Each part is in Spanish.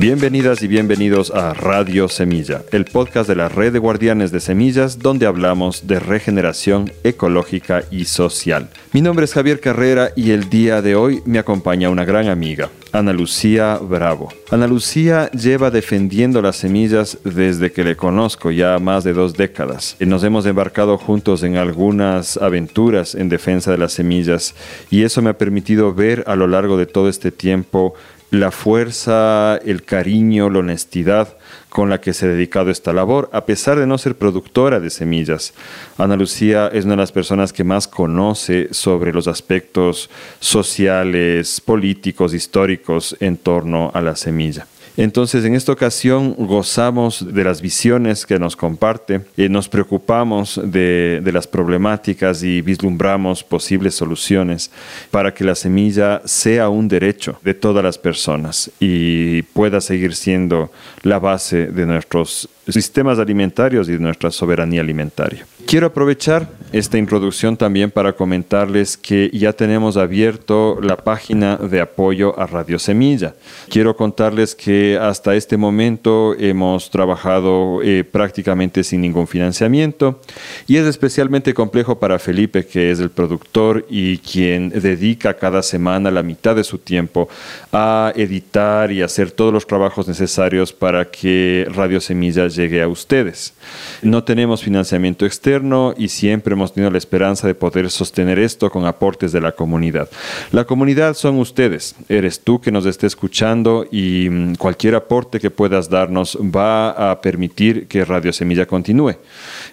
Bienvenidas y bienvenidos a Radio Semilla, el podcast de la red de guardianes de semillas donde hablamos de regeneración ecológica y social. Mi nombre es Javier Carrera y el día de hoy me acompaña una gran amiga, Ana Lucía Bravo. Ana Lucía lleva defendiendo las semillas desde que le conozco ya más de dos décadas. Nos hemos embarcado juntos en algunas aventuras en defensa de las semillas y eso me ha permitido ver a lo largo de todo este tiempo la fuerza, el cariño, la honestidad con la que se ha dedicado a esta labor, a pesar de no ser productora de semillas. Ana Lucía es una de las personas que más conoce sobre los aspectos sociales, políticos, históricos en torno a la semilla. Entonces, en esta ocasión gozamos de las visiones que nos comparte, y nos preocupamos de, las problemáticas y vislumbramos posibles soluciones para que la semilla sea un derecho de todas las personas y pueda seguir siendo la base de nuestros sistemas alimentarios y de nuestra soberanía alimentaria. Quiero aprovechar esta introducción también para comentarles que ya tenemos abierto la página de apoyo a Radio Semilla. Quiero contarles que hasta este momento hemos trabajado eh, prácticamente sin ningún financiamiento y es especialmente complejo para Felipe, que es el productor y quien dedica cada semana la mitad de su tiempo a editar y hacer todos los trabajos necesarios para que Radio Semilla llegue a ustedes. No tenemos financiamiento externo y siempre hemos tenido la esperanza de poder sostener esto con aportes de la comunidad. La comunidad son ustedes, eres tú que nos esté escuchando y mm, cualquier aporte que puedas darnos va a permitir que Radio Semilla continúe.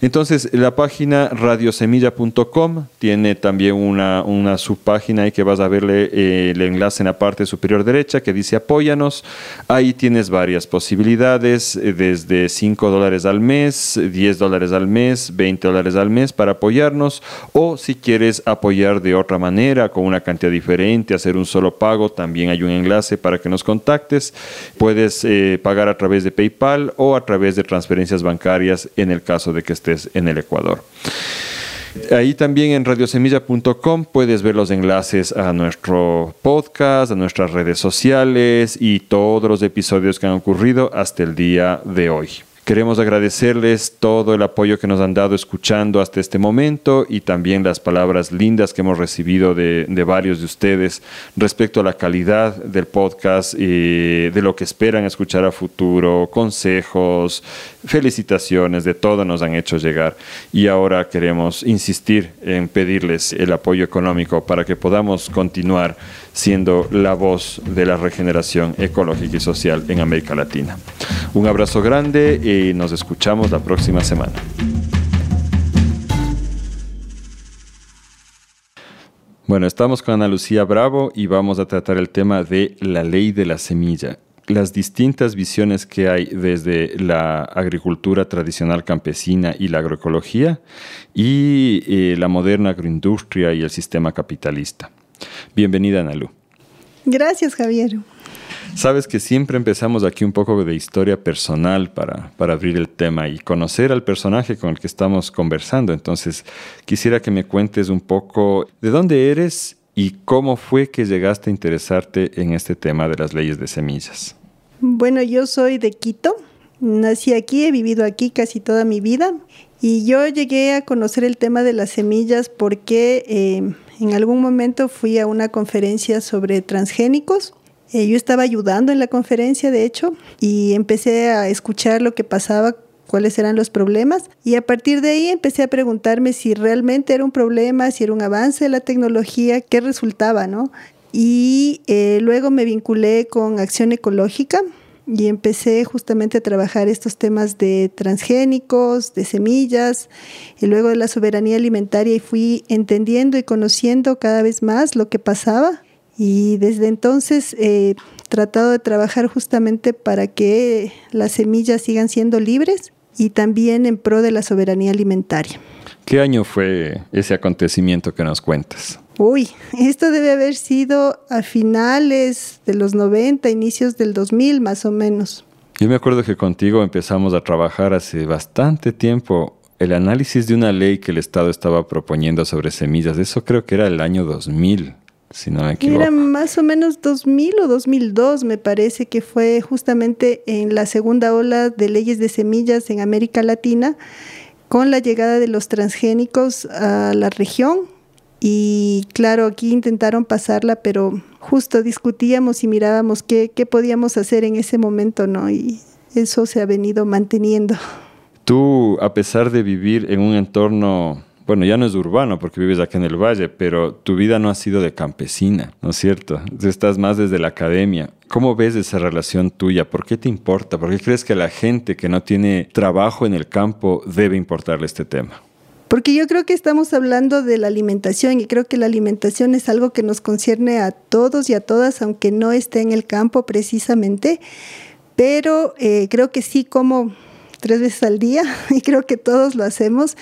Entonces, la página radiosemilla.com tiene también una, una subpágina y que vas a verle eh, el enlace en la parte superior derecha que dice apóyanos. Ahí tienes varias posibilidades, eh, desde 5 dólares al mes, 10 dólares al mes, 20 dólares al mes para apoyarnos. O si quieres apoyar de otra manera, con una cantidad diferente, hacer un solo pago, también hay un enlace para que nos contactes. Puedes eh, pagar a través de PayPal o a través de transferencias bancarias en el caso de que estés en el Ecuador. Ahí también en radiosemilla.com puedes ver los enlaces a nuestro podcast, a nuestras redes sociales y todos los episodios que han ocurrido hasta el día de hoy. Queremos agradecerles todo el apoyo que nos han dado escuchando hasta este momento y también las palabras lindas que hemos recibido de, de varios de ustedes respecto a la calidad del podcast y de lo que esperan escuchar a futuro, consejos, felicitaciones, de todo nos han hecho llegar. Y ahora queremos insistir en pedirles el apoyo económico para que podamos continuar siendo la voz de la regeneración ecológica y social en América Latina. Un abrazo grande y nos escuchamos la próxima semana. Bueno, estamos con Ana Lucía Bravo y vamos a tratar el tema de la ley de la semilla las distintas visiones que hay desde la agricultura tradicional campesina y la agroecología y eh, la moderna agroindustria y el sistema capitalista. Bienvenida, Analu. Gracias, Javier. Sabes que siempre empezamos aquí un poco de historia personal para, para abrir el tema y conocer al personaje con el que estamos conversando. Entonces, quisiera que me cuentes un poco de dónde eres y cómo fue que llegaste a interesarte en este tema de las leyes de semillas. Bueno, yo soy de Quito. Nací aquí, he vivido aquí casi toda mi vida y yo llegué a conocer el tema de las semillas porque eh, en algún momento fui a una conferencia sobre transgénicos. Eh, yo estaba ayudando en la conferencia, de hecho, y empecé a escuchar lo que pasaba cuáles eran los problemas. Y a partir de ahí empecé a preguntarme si realmente era un problema, si era un avance de la tecnología, qué resultaba, ¿no? Y eh, luego me vinculé con Acción Ecológica y empecé justamente a trabajar estos temas de transgénicos, de semillas y luego de la soberanía alimentaria y fui entendiendo y conociendo cada vez más lo que pasaba y desde entonces he tratado de trabajar justamente para que las semillas sigan siendo libres y también en pro de la soberanía alimentaria. ¿Qué año fue ese acontecimiento que nos cuentas? Uy, esto debe haber sido a finales de los 90, inicios del 2000 más o menos. Yo me acuerdo que contigo empezamos a trabajar hace bastante tiempo el análisis de una ley que el Estado estaba proponiendo sobre semillas. Eso creo que era el año 2000 si no me equivoco. Era más o menos 2000 o 2002, me parece que fue justamente en la segunda ola de leyes de semillas en América Latina, con la llegada de los transgénicos a la región. Y claro, aquí intentaron pasarla, pero justo discutíamos y mirábamos qué, qué podíamos hacer en ese momento, ¿no? Y eso se ha venido manteniendo. Tú, a pesar de vivir en un entorno bueno, ya no es urbano porque vives aquí en el valle, pero tu vida no ha sido de campesina, ¿no es cierto? Estás más desde la academia. ¿Cómo ves esa relación tuya? ¿Por qué te importa? ¿Por qué crees que a la gente que no tiene trabajo en el campo debe importarle este tema? Porque yo creo que estamos hablando de la alimentación y creo que la alimentación es algo que nos concierne a todos y a todas, aunque no esté en el campo precisamente. Pero eh, creo que sí, como tres veces al día y creo que todos lo hacemos.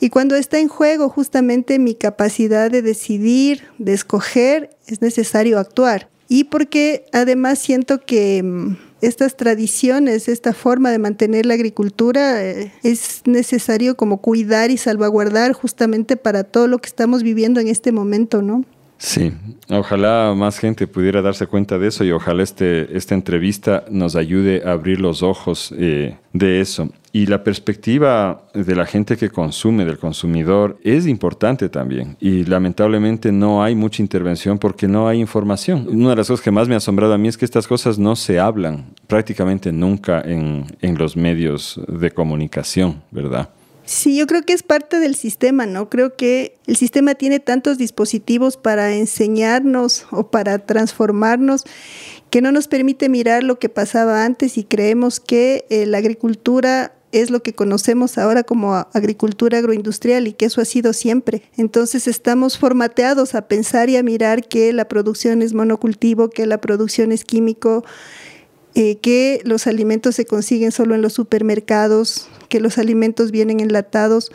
Y cuando está en juego justamente mi capacidad de decidir, de escoger, es necesario actuar. Y porque además siento que mm, estas tradiciones, esta forma de mantener la agricultura eh, es necesario como cuidar y salvaguardar justamente para todo lo que estamos viviendo en este momento, ¿no? Sí, ojalá más gente pudiera darse cuenta de eso y ojalá este, esta entrevista nos ayude a abrir los ojos eh, de eso. Y la perspectiva de la gente que consume, del consumidor, es importante también. Y lamentablemente no hay mucha intervención porque no hay información. Una de las cosas que más me ha asombrado a mí es que estas cosas no se hablan prácticamente nunca en, en los medios de comunicación, ¿verdad? Sí, yo creo que es parte del sistema, ¿no? Creo que el sistema tiene tantos dispositivos para enseñarnos o para transformarnos que no nos permite mirar lo que pasaba antes y creemos que eh, la agricultura es lo que conocemos ahora como agricultura agroindustrial y que eso ha sido siempre. Entonces estamos formateados a pensar y a mirar que la producción es monocultivo, que la producción es químico, eh, que los alimentos se consiguen solo en los supermercados, que los alimentos vienen enlatados,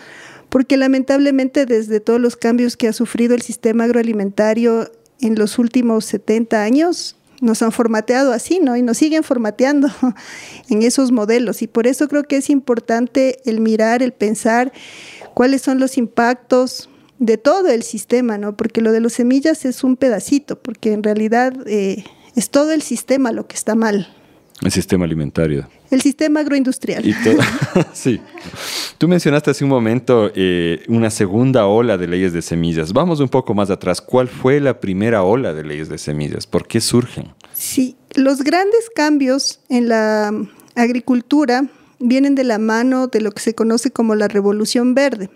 porque lamentablemente desde todos los cambios que ha sufrido el sistema agroalimentario en los últimos 70 años, nos han formateado así, ¿no? Y nos siguen formateando en esos modelos. Y por eso creo que es importante el mirar, el pensar cuáles son los impactos de todo el sistema, ¿no? Porque lo de las semillas es un pedacito, porque en realidad eh, es todo el sistema lo que está mal. El sistema alimentario. El sistema agroindustrial. sí. Tú mencionaste hace un momento eh, una segunda ola de leyes de semillas. Vamos un poco más atrás. ¿Cuál fue la primera ola de leyes de semillas? ¿Por qué surgen? Sí, los grandes cambios en la agricultura vienen de la mano de lo que se conoce como la Revolución Verde,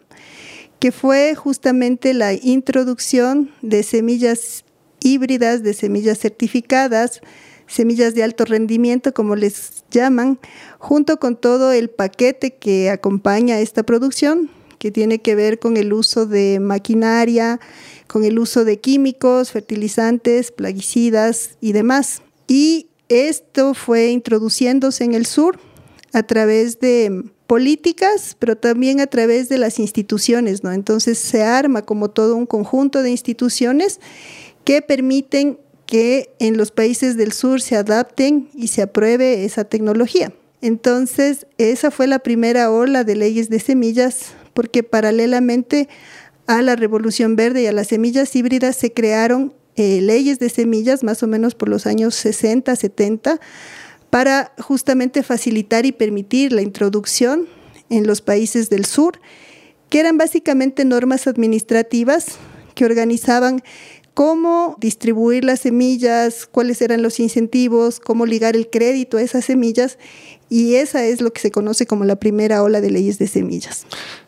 que fue justamente la introducción de semillas híbridas, de semillas certificadas, semillas de alto rendimiento, como les llaman, junto con todo el paquete que acompaña esta producción, que tiene que ver con el uso de maquinaria, con el uso de químicos, fertilizantes, plaguicidas y demás. Y esto fue introduciéndose en el sur a través de políticas, pero también a través de las instituciones, ¿no? Entonces se arma como todo un conjunto de instituciones que permiten que en los países del sur se adapten y se apruebe esa tecnología. Entonces, esa fue la primera ola de leyes de semillas, porque paralelamente a la revolución verde y a las semillas híbridas se crearon eh, leyes de semillas más o menos por los años 60, 70, para justamente facilitar y permitir la introducción en los países del sur, que eran básicamente normas administrativas que organizaban cómo distribuir las semillas, cuáles eran los incentivos, cómo ligar el crédito a esas semillas y esa es lo que se conoce como la primera ola de leyes de semillas.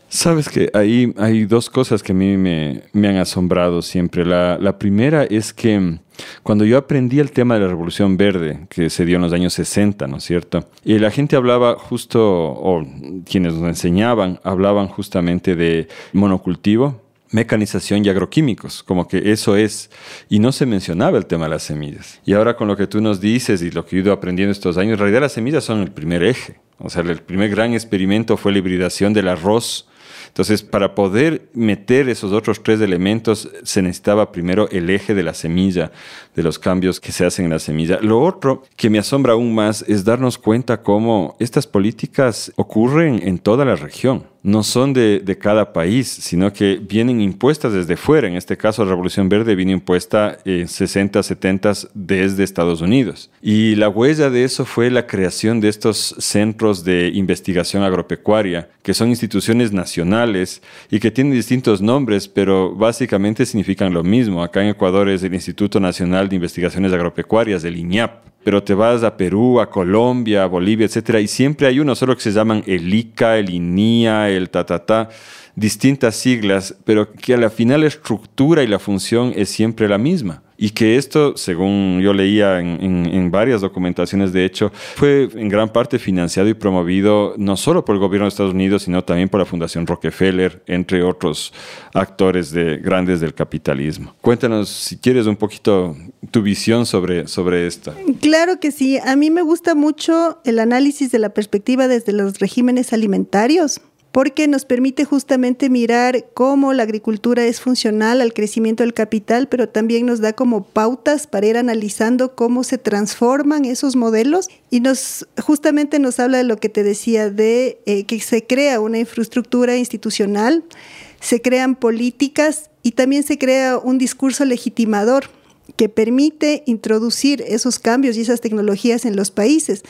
Sabes que ahí hay dos cosas que a mí me, han asombrado siempre. La, la, primera es que cuando yo aprendí el tema de la Revolución Verde, que se dio en los años 60, ¿no es cierto? Y la gente hablaba justo, o quienes nos enseñaban, hablaban justamente de monocultivo, mecanización y agroquímicos, como que eso es, y no se mencionaba el tema de las semillas. Y ahora con lo que tú nos dices y lo que he ido aprendiendo estos años, en realidad las semillas son el primer eje. O sea, el primer gran experimento fue la hibridación del arroz. Entonces, para poder meter esos otros tres elementos, se necesitaba primero el eje de la semilla, de los cambios que se hacen en la semilla. Lo otro que me asombra aún más es darnos cuenta cómo estas políticas ocurren en toda la región. No son de, de, cada país, sino que vienen impuestas desde fuera. En este caso, la Revolución Verde vino impuesta en 60, 70 desde Estados Unidos. Y la huella de eso fue la creación de estos centros de investigación agropecuaria, que son instituciones nacionales y que tienen distintos nombres, pero básicamente significan lo mismo. Acá en Ecuador es el Instituto Nacional de Investigaciones Agropecuarias, el INIAP pero te vas a Perú, a Colombia, a Bolivia, etcétera, y siempre hay uno solo que se llaman el ICA, el INIA, el ta, distintas siglas, pero que a la final la estructura y la función es siempre la misma. Y que esto, según yo leía en, varias documentaciones, de hecho, fue en gran parte financiado y promovido no solo por el gobierno de Estados Unidos, sino también por la Fundación Rockefeller, entre otros actores de, grandes del capitalismo. Cuéntanos, si quieres, un poquito tu visión sobre, sobre esto. Claro que sí. A mí me gusta mucho el análisis de la perspectiva desde los regímenes alimentarios porque nos permite justamente mirar cómo la agricultura es funcional al crecimiento del capital, pero también nos da como pautas para ir analizando cómo se transforman esos modelos. Y nos justamente nos habla de lo que te decía de eh, que se crea una infraestructura institucional, se crean políticas y también se crea un discurso legitimador que permite introducir esos cambios y esas tecnologías en los países.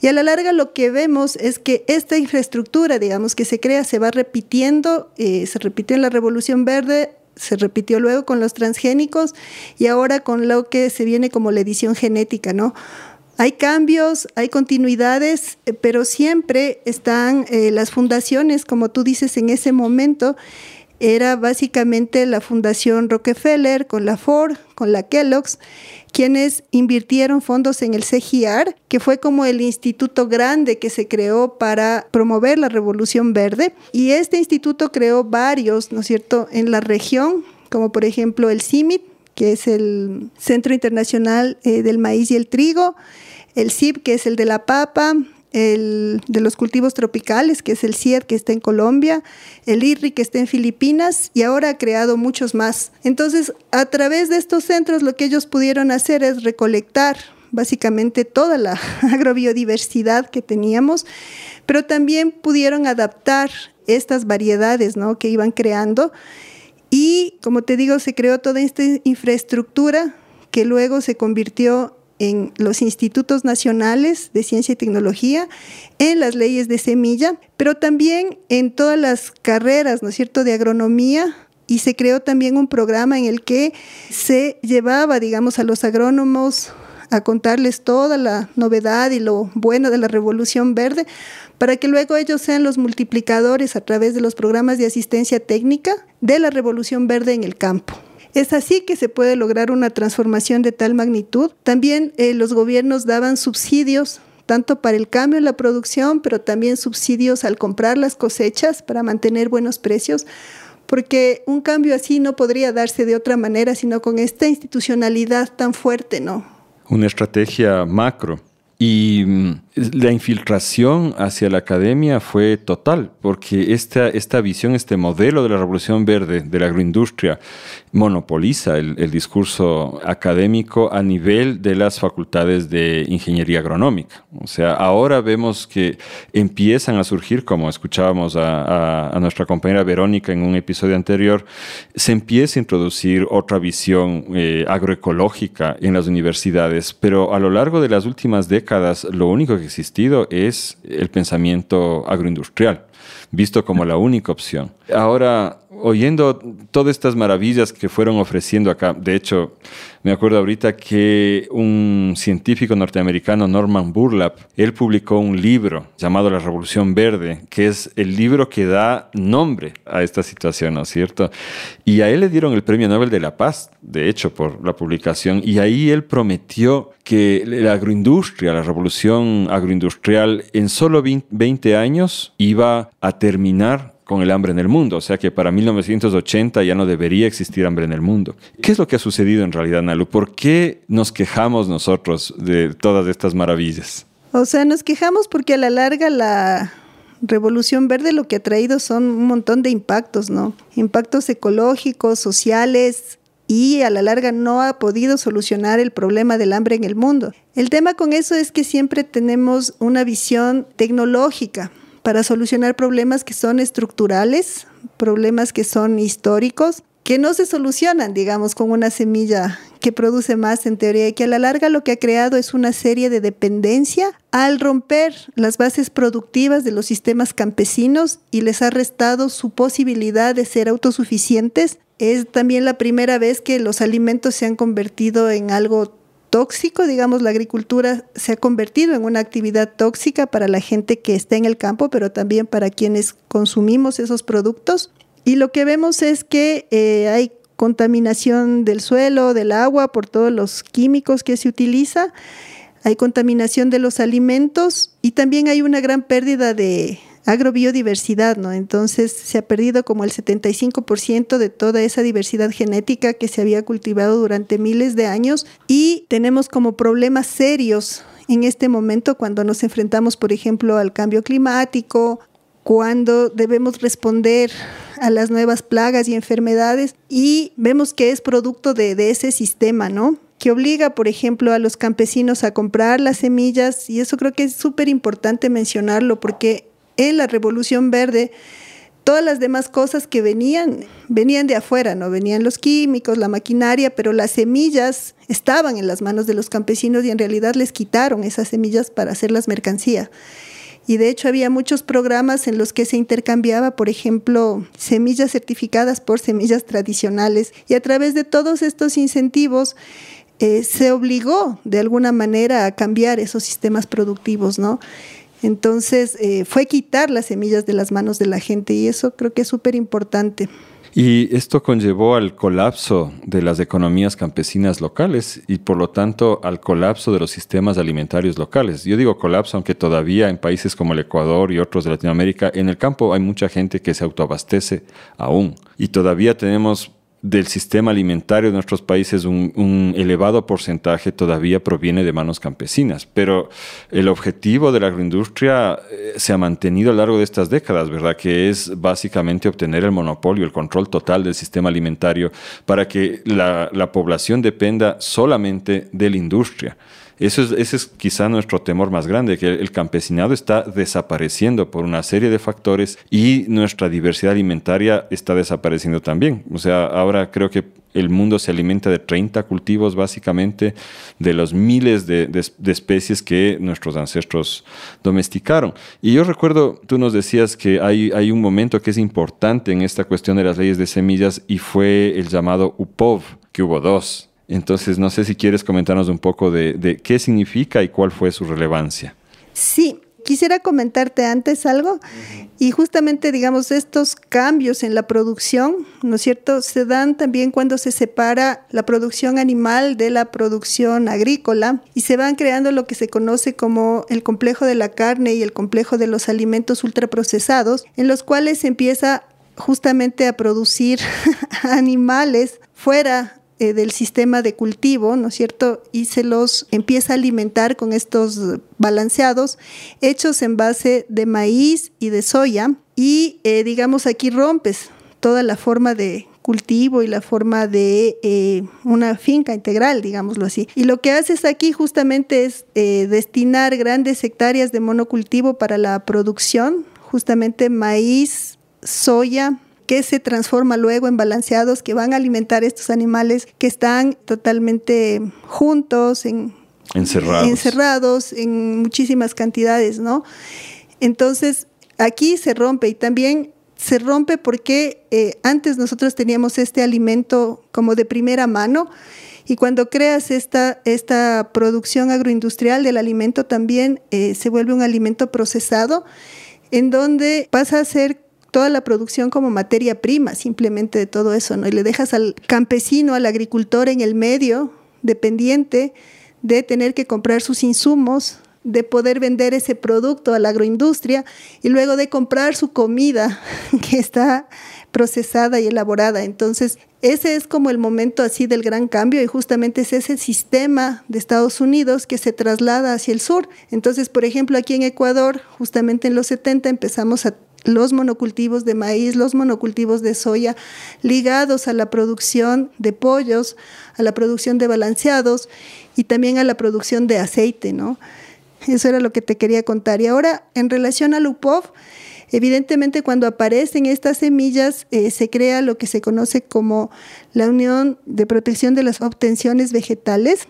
Y a la larga lo que vemos es que esta infraestructura, digamos, que se crea, se va repitiendo, eh, se repitió en la Revolución Verde, se repitió luego con los transgénicos y ahora con lo que se viene como la edición genética, ¿no? Hay cambios, hay continuidades, eh, pero siempre están eh, las fundaciones, como tú dices, en ese momento, era básicamente la Fundación Rockefeller con la Ford, con la Kellogg's, quienes invirtieron fondos en el CGR, que fue como el instituto grande que se creó para promover la revolución verde. Y este instituto creó varios, ¿no es cierto?, en la región, como por ejemplo el CIMIT, que es el Centro Internacional eh, del Maíz y el Trigo, el CIP, que es el de la papa, el de los cultivos tropicales, que es el CIED, que está en Colombia, el IRRI, que está en Filipinas, y ahora ha creado muchos más. Entonces, a través de estos centros, lo que ellos pudieron hacer es recolectar básicamente toda la agrobiodiversidad que teníamos, pero también pudieron adaptar estas variedades ¿no? que iban creando. Y, como te digo, se creó toda esta infraestructura que luego se convirtió en los institutos nacionales de ciencia y tecnología, en las leyes de semilla, pero también en todas las carreras, ¿no es cierto?, de agronomía. Y se creó también un programa en el que se llevaba, digamos, a los agrónomos a contarles toda la novedad y lo bueno de la revolución verde, para que luego ellos sean los multiplicadores a través de los programas de asistencia técnica de la revolución verde en el campo. Es así que se puede lograr una transformación de tal magnitud. También eh, los gobiernos daban subsidios tanto para el cambio en la producción, pero también subsidios al comprar las cosechas para mantener buenos precios, porque un cambio así no podría darse de otra manera, sino con esta institucionalidad tan fuerte, ¿no? Una estrategia macro. Y mm, la infiltración hacia la academia fue total, porque esta, esta visión, este modelo de la revolución verde, de la agroindustria, monopoliza el, discurso académico a nivel de las facultades de ingeniería agronómica. O sea, ahora vemos que empiezan a surgir, como escuchábamos a, a, nuestra compañera Verónica en un episodio anterior, se empieza a introducir otra visión eh, agroecológica en las universidades, pero a lo largo de las últimas décadas, lo único que existido es el pensamiento agroindustrial, visto como la única opción. Ahora, oyendo todas estas maravillas que fueron ofreciendo acá, de hecho, me acuerdo ahorita que un científico norteamericano, Norman Burlap, él publicó un libro llamado La Revolución Verde, que es el libro que da nombre a esta situación, ¿no es cierto? Y a él le dieron el Premio Nobel de la Paz, de hecho, por la publicación, y ahí él prometió que la agroindustria, la revolución agroindustrial, en solo 20 años iba a terminar con el hambre en el mundo, o sea que para 1980 ya no debería existir hambre en el mundo. ¿Qué es lo que ha sucedido en realidad, Nalu? ¿Por qué nos quejamos nosotros de todas estas maravillas? O sea, nos quejamos porque a la larga la revolución verde lo que ha traído son un montón de impactos, ¿no? Impactos ecológicos, sociales, y a la larga no ha podido solucionar el problema del hambre en el mundo. El tema con eso es que siempre tenemos una visión tecnológica, para solucionar problemas que son estructurales, problemas que son históricos, que no se solucionan, digamos, con una semilla que produce más en teoría y que a la larga lo que ha creado es una serie de dependencia al romper las bases productivas de los sistemas campesinos y les ha restado su posibilidad de ser autosuficientes. Es también la primera vez que los alimentos se han convertido en algo tóxico, digamos, la agricultura se ha convertido en una actividad tóxica para la gente que está en el campo, pero también para quienes consumimos esos productos. Y lo que vemos es que eh, hay contaminación del suelo, del agua, por todos los químicos que se utiliza, hay contaminación de los alimentos y también hay una gran pérdida de agrobiodiversidad, ¿no? Entonces se ha perdido como el 75% de toda esa diversidad genética que se había cultivado durante miles de años y tenemos como problemas serios en este momento cuando nos enfrentamos, por ejemplo, al cambio climático, cuando debemos responder a las nuevas plagas y enfermedades y vemos que es producto de, ese sistema, ¿no? que obliga, por ejemplo, a los campesinos a comprar las semillas y eso creo que es súper importante mencionarlo porque en la Revolución Verde todas las demás cosas que venían, venían de afuera, ¿no? Venían los químicos, la maquinaria, pero las semillas estaban en las manos de los campesinos y en realidad les quitaron esas semillas para hacerlas mercancía y de hecho había muchos programas en los que se intercambiaba, por ejemplo, semillas certificadas por semillas tradicionales y a través de todos estos incentivos eh, se obligó de alguna manera a cambiar esos sistemas productivos, ¿no? Entonces eh, fue quitar las semillas de las manos de la gente y eso creo que es súper importante. Y esto conllevó al colapso de las economías campesinas locales y por lo tanto al colapso de los sistemas alimentarios locales. Yo digo colapso, aunque todavía en países como el Ecuador y otros de Latinoamérica, en el campo hay mucha gente que se autoabastece aún. Y todavía tenemos del sistema alimentario de nuestros países un, elevado porcentaje todavía proviene de manos campesinas, pero el objetivo de la agroindustria eh, se ha mantenido a lo largo de estas décadas, ¿verdad? Que es básicamente obtener el monopolio, el control total del sistema alimentario para que la, la población dependa solamente de la industria. Eso es, ese es quizá nuestro temor más grande, que el campesinado está desapareciendo por una serie de factores y nuestra diversidad alimentaria está desapareciendo también. O sea, ahora creo que el mundo se alimenta de 30 cultivos básicamente de los miles de, especies que nuestros ancestros domesticaron. Y yo recuerdo, tú nos decías que hay, hay un momento que es importante en esta cuestión de las leyes de semillas y fue el llamado UPOV, que hubo dos entonces, no sé si quieres comentarnos un poco de, qué significa y cuál fue su relevancia. Sí, quisiera comentarte antes algo y justamente digamos estos cambios en la producción, ¿no es cierto? Se dan también cuando se separa la producción animal de la producción agrícola y se van creando lo que se conoce como el complejo de la carne y el complejo de los alimentos ultraprocesados, en los cuales se empieza justamente a producir animales fuera eh, del sistema de cultivo, ¿no es cierto? Y se los empieza a alimentar con estos balanceados hechos en base de maíz y de soya. Y eh, digamos aquí rompes toda la forma de cultivo y la forma de eh, una finca integral, digámoslo así. Y lo que haces aquí justamente es destinar grandes hectáreas de monocultivo para la producción, justamente maíz, soya, que se transforma luego en balanceados que van a alimentar estos animales que están totalmente juntos, en, encerrados. encerrados en muchísimas cantidades, ¿no? Entonces, aquí se rompe y también se rompe porque eh, antes nosotros teníamos este alimento como de primera mano y cuando creas esta, esta producción agroindustrial del alimento también eh, se vuelve un alimento procesado en donde pasa a ser toda la producción como materia prima, simplemente de todo eso, ¿no? Y le dejas al campesino, al agricultor en el medio, dependiente de tener que comprar sus insumos, de poder vender ese producto a la agroindustria y luego de comprar su comida que está procesada y elaborada. Entonces, ese es como el momento así del gran cambio y justamente es ese sistema de Estados Unidos que se traslada hacia el sur. Entonces, por ejemplo, aquí en Ecuador, justamente en los 70 empezamos a los monocultivos de maíz, los monocultivos de soya, ligados a la producción de pollos, a la producción de balanceados y también a la producción de aceite, ¿no? Eso era lo que te quería contar. Y ahora, en relación a Lupov, evidentemente cuando aparecen estas semillas eh, se crea lo que se conoce como la Unión de Protección de las Obtenciones Vegetales.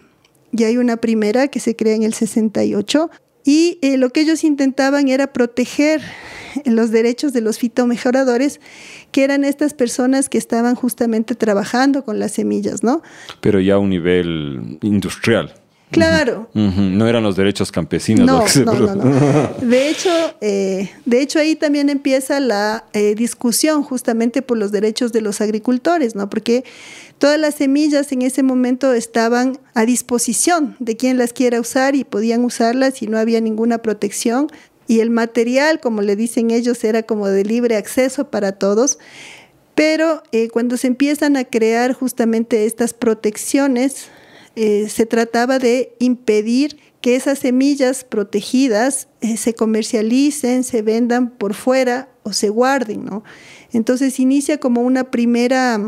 Y hay una primera que se crea en el 68. Y eh, lo que ellos intentaban era proteger los derechos de los fitomejoradores, que eran estas personas que estaban justamente trabajando con las semillas, ¿no? Pero ya a un nivel industrial. Claro. No eran los derechos campesinos. No, no, no, De hecho, eh, de hecho ahí también empieza la eh, discusión justamente por los derechos de los agricultores, ¿no? Porque todas las semillas en ese momento estaban a disposición de quien las quiera usar y podían usarlas y no había ninguna protección. Y el material, como le dicen ellos, era como de libre acceso para todos. Pero eh, cuando se empiezan a crear justamente estas protecciones, eh, se trataba de impedir que esas semillas protegidas eh, se comercialicen, se vendan por fuera o se guarden, ¿no? Entonces inicia como una primera,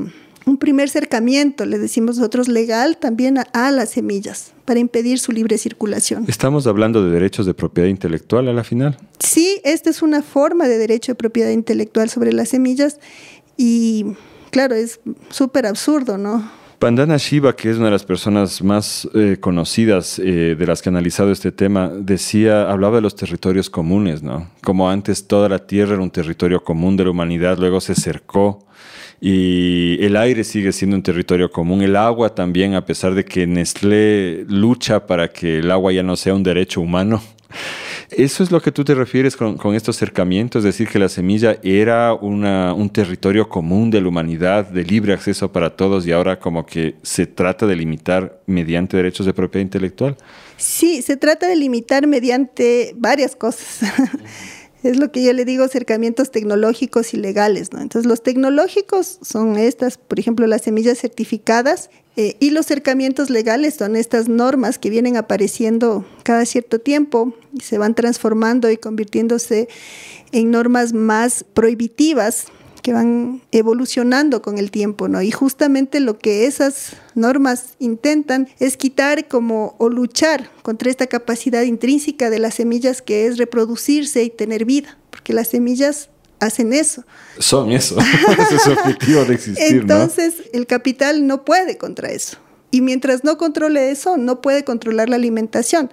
un primer cercamiento, le decimos nosotros, legal también a, las semillas para impedir su libre circulación. ¿Estamos hablando de derechos de propiedad intelectual a la final? Sí, esta es una forma de derecho de propiedad intelectual sobre las semillas y claro, es súper absurdo, ¿no? Pandana Shiva, que es una de las personas más eh, conocidas eh, de las que ha analizado este tema, decía, hablaba de los territorios comunes, ¿no? Como antes toda la tierra era un territorio común de la humanidad, luego se cercó y el aire sigue siendo un territorio común, el agua también, a pesar de que Nestlé lucha para que el agua ya no sea un derecho humano. ¿Eso es lo que tú te refieres con, estos acercamientos? Es decir, que la semilla era un territorio común de la humanidad, de libre acceso para todos y ahora como que se trata de limitar mediante derechos de propiedad intelectual. Sí, se trata de limitar mediante varias cosas. es lo que yo le digo acercamientos tecnológicos y legales, ¿no? Entonces los tecnológicos son estas, por ejemplo, las semillas certificadas eh, y los acercamientos legales son estas normas que vienen apareciendo cada cierto tiempo y se van transformando y convirtiéndose en normas más prohibitivas que van evolucionando con el tiempo, ¿no? Y justamente lo que esas normas intentan es quitar como o luchar contra esta capacidad intrínseca de las semillas que es reproducirse y tener vida, porque las semillas hacen eso. Son eso, ese es su objetivo de existir. Entonces, el capital no puede contra eso. Y mientras no controle eso, no puede controlar la alimentación.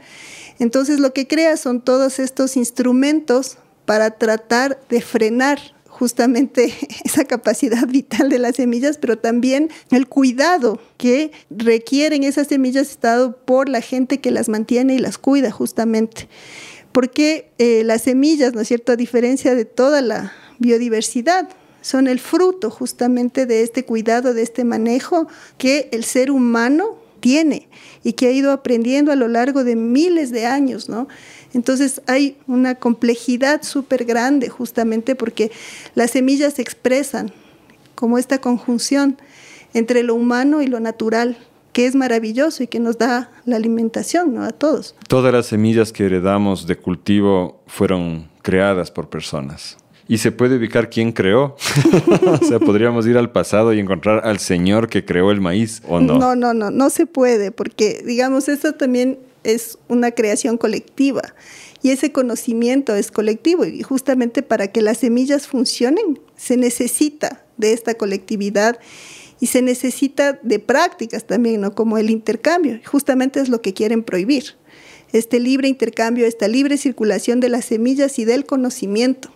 Entonces, lo que crea son todos estos instrumentos para tratar de frenar justamente esa capacidad vital de las semillas, pero también el cuidado que requieren esas semillas estado por la gente que las mantiene y las cuida justamente. Porque eh, las semillas, ¿no es cierto?, a diferencia de toda la biodiversidad, son el fruto justamente de este cuidado, de este manejo que el ser humano tiene y que ha ido aprendiendo a lo largo de miles de años, ¿no? Entonces hay una complejidad súper grande justamente porque las semillas se expresan como esta conjunción entre lo humano y lo natural, que es maravilloso y que nos da la alimentación a todos. Todas las semillas que heredamos de cultivo fueron creadas por personas. Y se puede ubicar quién creó. o sea, podríamos ir al pasado y encontrar al señor que creó el maíz, ¿o no? No, no, no, no se puede, porque digamos, eso también es una creación colectiva y ese conocimiento es colectivo y justamente para que las semillas funcionen se necesita de esta colectividad y se necesita de prácticas también, ¿no? Como el intercambio. Justamente es lo que quieren prohibir. Este libre intercambio, esta libre circulación de las semillas y del conocimiento.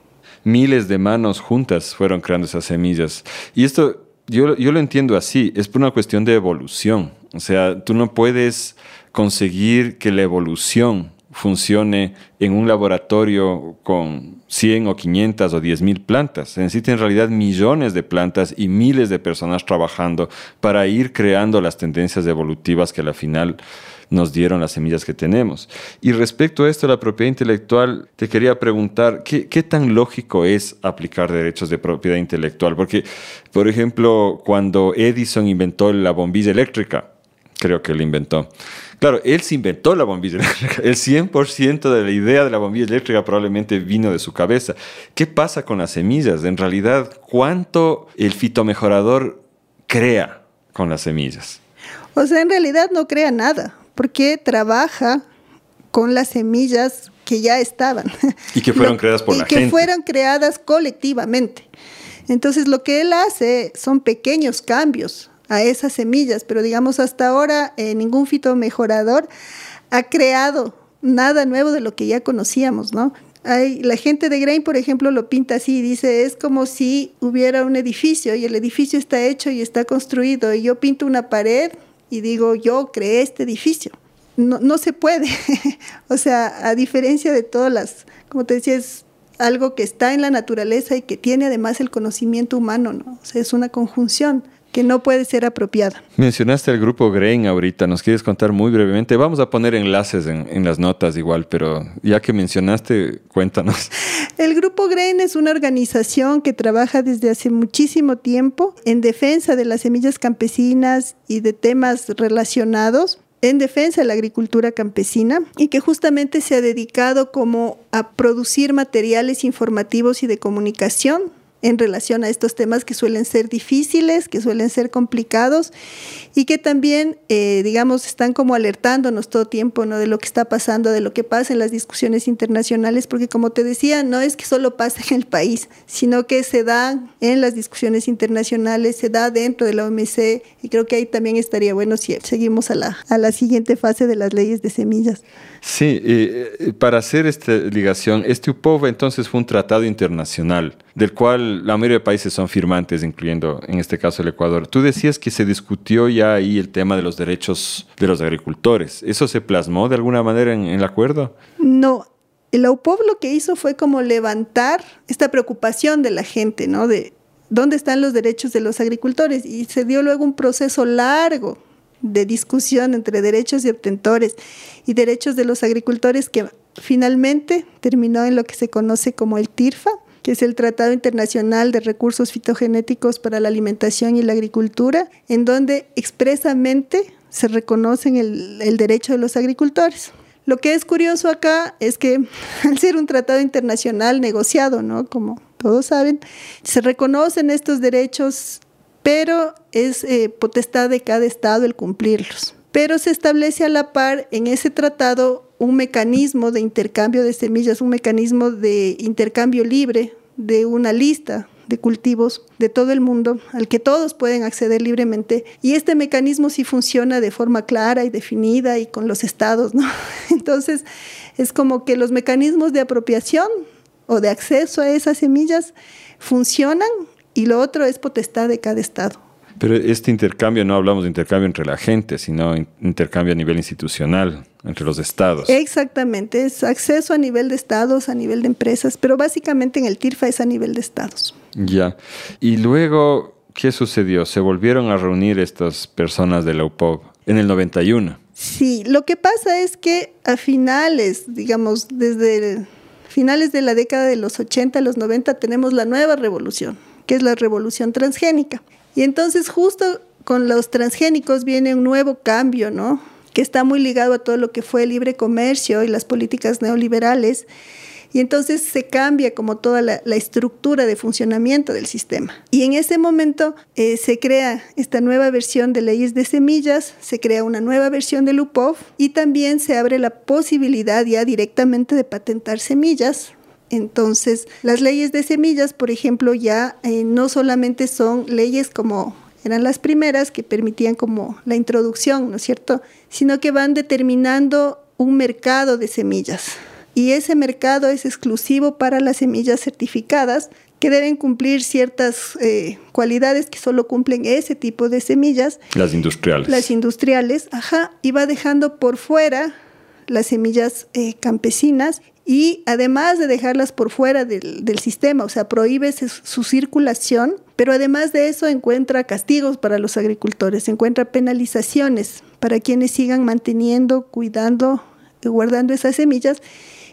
Miles de manos juntas fueron creando esas semillas. Y esto yo, yo lo entiendo así, es por una cuestión de evolución. O sea, tú no puedes conseguir que la evolución funcione en un laboratorio con 100 o 500 o 10 mil plantas. Se necesitan en realidad millones de plantas y miles de personas trabajando para ir creando las tendencias evolutivas que al final nos dieron las semillas que tenemos. Y respecto a esto la propiedad intelectual, te quería preguntar, ¿qué, ¿qué, tan lógico es aplicar derechos de propiedad intelectual? Porque, por ejemplo, cuando Edison inventó la bombilla eléctrica, creo que lo inventó. Claro, él se inventó la bombilla eléctrica. El 100% de la idea de la bombilla eléctrica probablemente vino de su cabeza. ¿Qué pasa con las semillas? En realidad, ¿cuánto el fitomejorador crea con las semillas? O sea, en realidad no crea nada, porque trabaja con las semillas que ya estaban. Y que fueron creadas por la gente. Y que fueron creadas colectivamente. Entonces lo que él hace son pequeños cambios a esas semillas, pero digamos hasta ahora eh, ningún fitomejorador ha creado nada nuevo de lo que ya conocíamos, ¿no? Hay, la gente de Grain, por ejemplo, lo pinta así, dice, es como si hubiera un edificio y el edificio está hecho y está construido y yo pinto una pared y digo, yo creé este edificio. No, no se puede. o sea, a diferencia de todas las, como te decía, es algo que está en la naturaleza y que tiene además el conocimiento humano, ¿no? Sea, es una conjunción que no puede ser apropiada. Mencionaste el grupo Grain ahorita, ¿nos quieres contar muy brevemente? Vamos a poner enlaces en, en, las notas igual, pero ya que mencionaste, cuéntanos. El grupo Grain es una organización que trabaja desde hace muchísimo tiempo en defensa de las semillas campesinas y de temas relacionados en defensa de la agricultura campesina y que justamente se ha dedicado como a producir materiales informativos y de comunicación en relación a estos temas que suelen ser difíciles, que suelen ser complicados y que también, eh, digamos, están como alertándonos todo tiempo ¿no? de lo que está pasando, de lo que pasa en las discusiones internacionales, porque como te decía, no es que solo pase en el país, sino que se da en las discusiones internacionales, se da dentro de la OMC y creo que ahí también estaría bueno si seguimos a la, a la siguiente fase de las leyes de semillas. Sí, eh, para hacer esta ligación, este UPOV entonces fue un tratado internacional del cual la mayoría de países son firmantes, incluyendo en este caso el Ecuador. Tú decías que se discutió ya ahí el tema de los derechos de los agricultores. ¿Eso se plasmó de alguna manera en, el acuerdo? No, el UPOV lo que hizo fue como levantar esta preocupación de la gente, ¿no? De dónde están los derechos de los agricultores. Y se dio luego un proceso largo de discusión entre derechos y obtentores y derechos de los agricultores que finalmente terminó en lo que se conoce como el TIRFA, que es el Tratado Internacional de Recursos Fitogenéticos para la Alimentación y la Agricultura, en donde expresamente se reconocen el, derecho de los agricultores. Lo que es curioso acá es que al ser un tratado internacional negociado, ¿no? Como todos saben, se reconocen estos derechos pero es eh, potestad de cada Estado el cumplirlos. Pero se establece a la par en ese tratado un mecanismo de intercambio de semillas, un mecanismo de intercambio libre de una lista de cultivos de todo el mundo al que todos pueden acceder libremente y este mecanismo sí funciona de forma clara y definida y con los estados, ¿no? Entonces es como que los mecanismos de apropiación o de acceso a esas semillas funcionan y lo otro es potestad de cada Estado. Pero este intercambio, no hablamos de intercambio entre la gente, sino intercambio a nivel institucional, entre los estados. Exactamente, es acceso a nivel de estados, a nivel de empresas, pero básicamente en el TIRFA es a nivel de estados. Ya. Y luego, ¿qué sucedió? Se volvieron a reunir estas personas de la UPOV en el 91. Sí, lo que pasa es que a finales, digamos, desde finales de la década de los 80 a los 90 tenemos la nueva revolución que es la revolución transgénica. Y entonces justo con los transgénicos viene un nuevo cambio, ¿no? Que está muy ligado a todo lo que fue el libre comercio y las políticas neoliberales. Y entonces se cambia como toda la, estructura de funcionamiento del sistema. Y en ese momento eh, se crea esta nueva versión de leyes de semillas, se crea una nueva versión del UPOV y también se abre la posibilidad ya directamente de patentar semillas entonces, las leyes de semillas, por ejemplo, ya eh, no solamente son leyes como eran las primeras que permitían como la introducción, ¿no es cierto? Sino que van determinando un mercado de semillas. Y ese mercado es exclusivo para las semillas certificadas que deben cumplir ciertas eh, cualidades que solo cumplen ese tipo de semillas. Las industriales. Las industriales, ajá, y va dejando por fuera las semillas eh, campesinas y además de dejarlas por fuera del, sistema, o sea, prohíbe su circulación, pero además de eso encuentra castigos para los agricultores, encuentra penalizaciones para quienes sigan manteniendo, cuidando, guardando esas semillas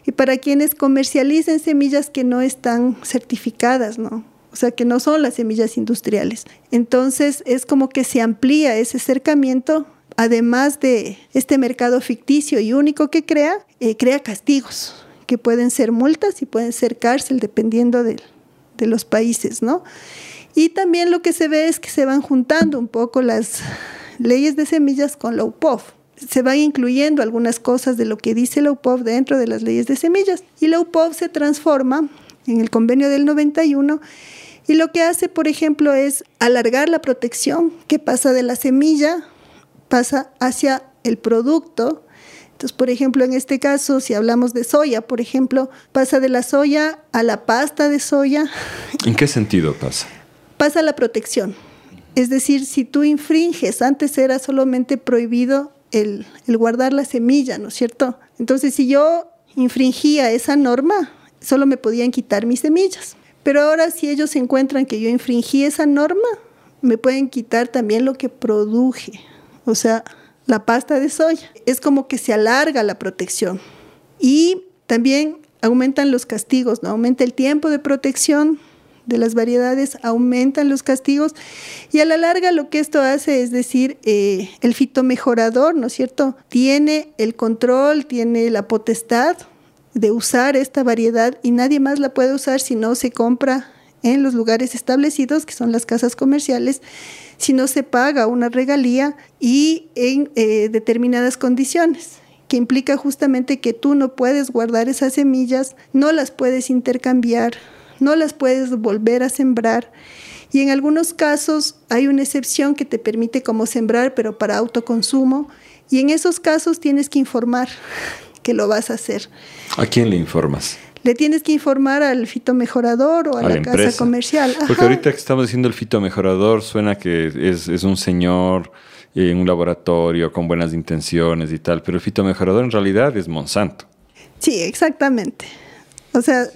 y para quienes comercialicen semillas que no están certificadas, ¿no? O sea, que no son las semillas industriales. Entonces, es como que se amplía ese acercamiento además de este mercado ficticio y único que crea, eh, crea castigos que pueden ser multas y pueden ser cárcel dependiendo de, de los países, ¿no? Y también lo que se ve es que se van juntando un poco las leyes de semillas con la UPOF. se van incluyendo algunas cosas de lo que dice la UPOV dentro de las leyes de semillas. Y la UPOV se transforma en el convenio del 91 y lo que hace, por ejemplo, es alargar la protección que pasa de la semilla, pasa hacia el producto. Por ejemplo, en este caso, si hablamos de soya, por ejemplo, pasa de la soya a la pasta de soya. ¿En qué sentido pasa? Pasa la protección. Es decir, si tú infringes, antes era solamente prohibido el, el guardar la semilla, ¿no es cierto? Entonces, si yo infringía esa norma, solo me podían quitar mis semillas. Pero ahora si ellos encuentran que yo infringí esa norma, me pueden quitar también lo que produje, o sea, la pasta de soya. Es como que se alarga la protección. Y también aumentan los castigos, ¿no? Aumenta el tiempo de protección de las variedades, aumentan los castigos y a la larga lo que esto hace es decir, eh, el fitomejorador, ¿no es cierto? Tiene el control, tiene la potestad de usar esta variedad y nadie más la puede usar si no se compra en los lugares establecidos, que son las casas comerciales, si no se paga una regalía y en eh, determinadas condiciones que implica justamente que tú no puedes guardar esas semillas, no las puedes intercambiar, no las puedes volver a sembrar. Y en algunos casos hay una excepción que te permite como sembrar, pero para autoconsumo. Y en esos casos tienes que informar que lo vas a hacer. ¿A quién le informas? Le tienes que informar al fitomejorador o a, la, casa comercial. Porque ahorita que estamos diciendo el fitomejorador, suena que es, es un señor en un laboratorio con buenas intenciones y tal, pero el fitomejorador en realidad es Monsanto. Sí, exactamente. O sea,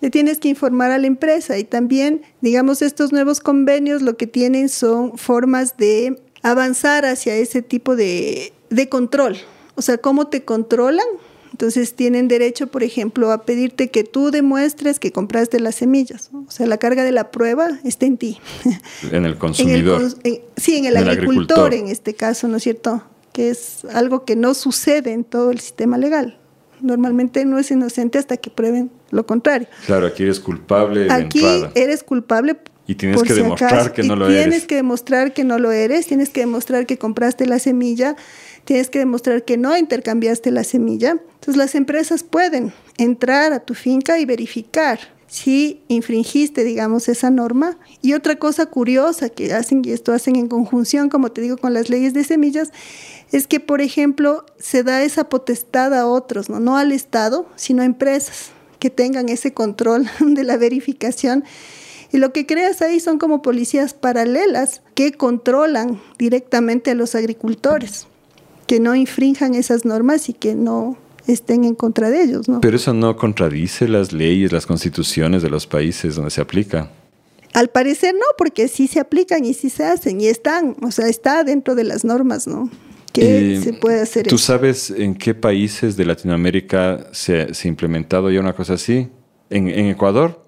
le tienes que informar a la empresa y también, digamos, estos nuevos convenios lo que tienen son formas de avanzar hacia ese tipo de, de control. O sea, cómo te controlan. Entonces tienen derecho, por ejemplo, a pedirte que tú demuestres que compraste las semillas. O sea, la carga de la prueba está en ti. En el consumidor. sí, en el, agricultor, en este caso, ¿no es cierto? Que es algo que no sucede en todo el sistema legal. Normalmente no es inocente hasta que prueben lo contrario. Claro, aquí eres culpable. aquí eres culpable y tienes que demostrar que no lo eres. Tienes que demostrar que no lo eres, tienes que demostrar que compraste la semilla, tienes que demostrar que no intercambiaste la semilla. Entonces las empresas pueden entrar a tu finca y verificar si infringiste, digamos, esa norma. Y otra cosa curiosa que hacen, y esto hacen en conjunción, como te digo, con las leyes de semillas, es que, por ejemplo, se da esa potestad a otros, no, no al Estado, sino a empresas que tengan ese control de la verificación. Y lo que creas ahí son como policías paralelas que controlan directamente a los agricultores que no infrinjan esas normas y que no estén en contra de ellos. ¿no? Pero eso no contradice las leyes, las constituciones de los países donde se aplica. Al parecer no, porque sí se aplican y sí se hacen y están, o sea, está dentro de las normas, ¿no? Que se puede hacer. ¿Tú sabes en qué países de Latinoamérica se, se ha implementado ya una cosa así? ¿En, ¿En Ecuador?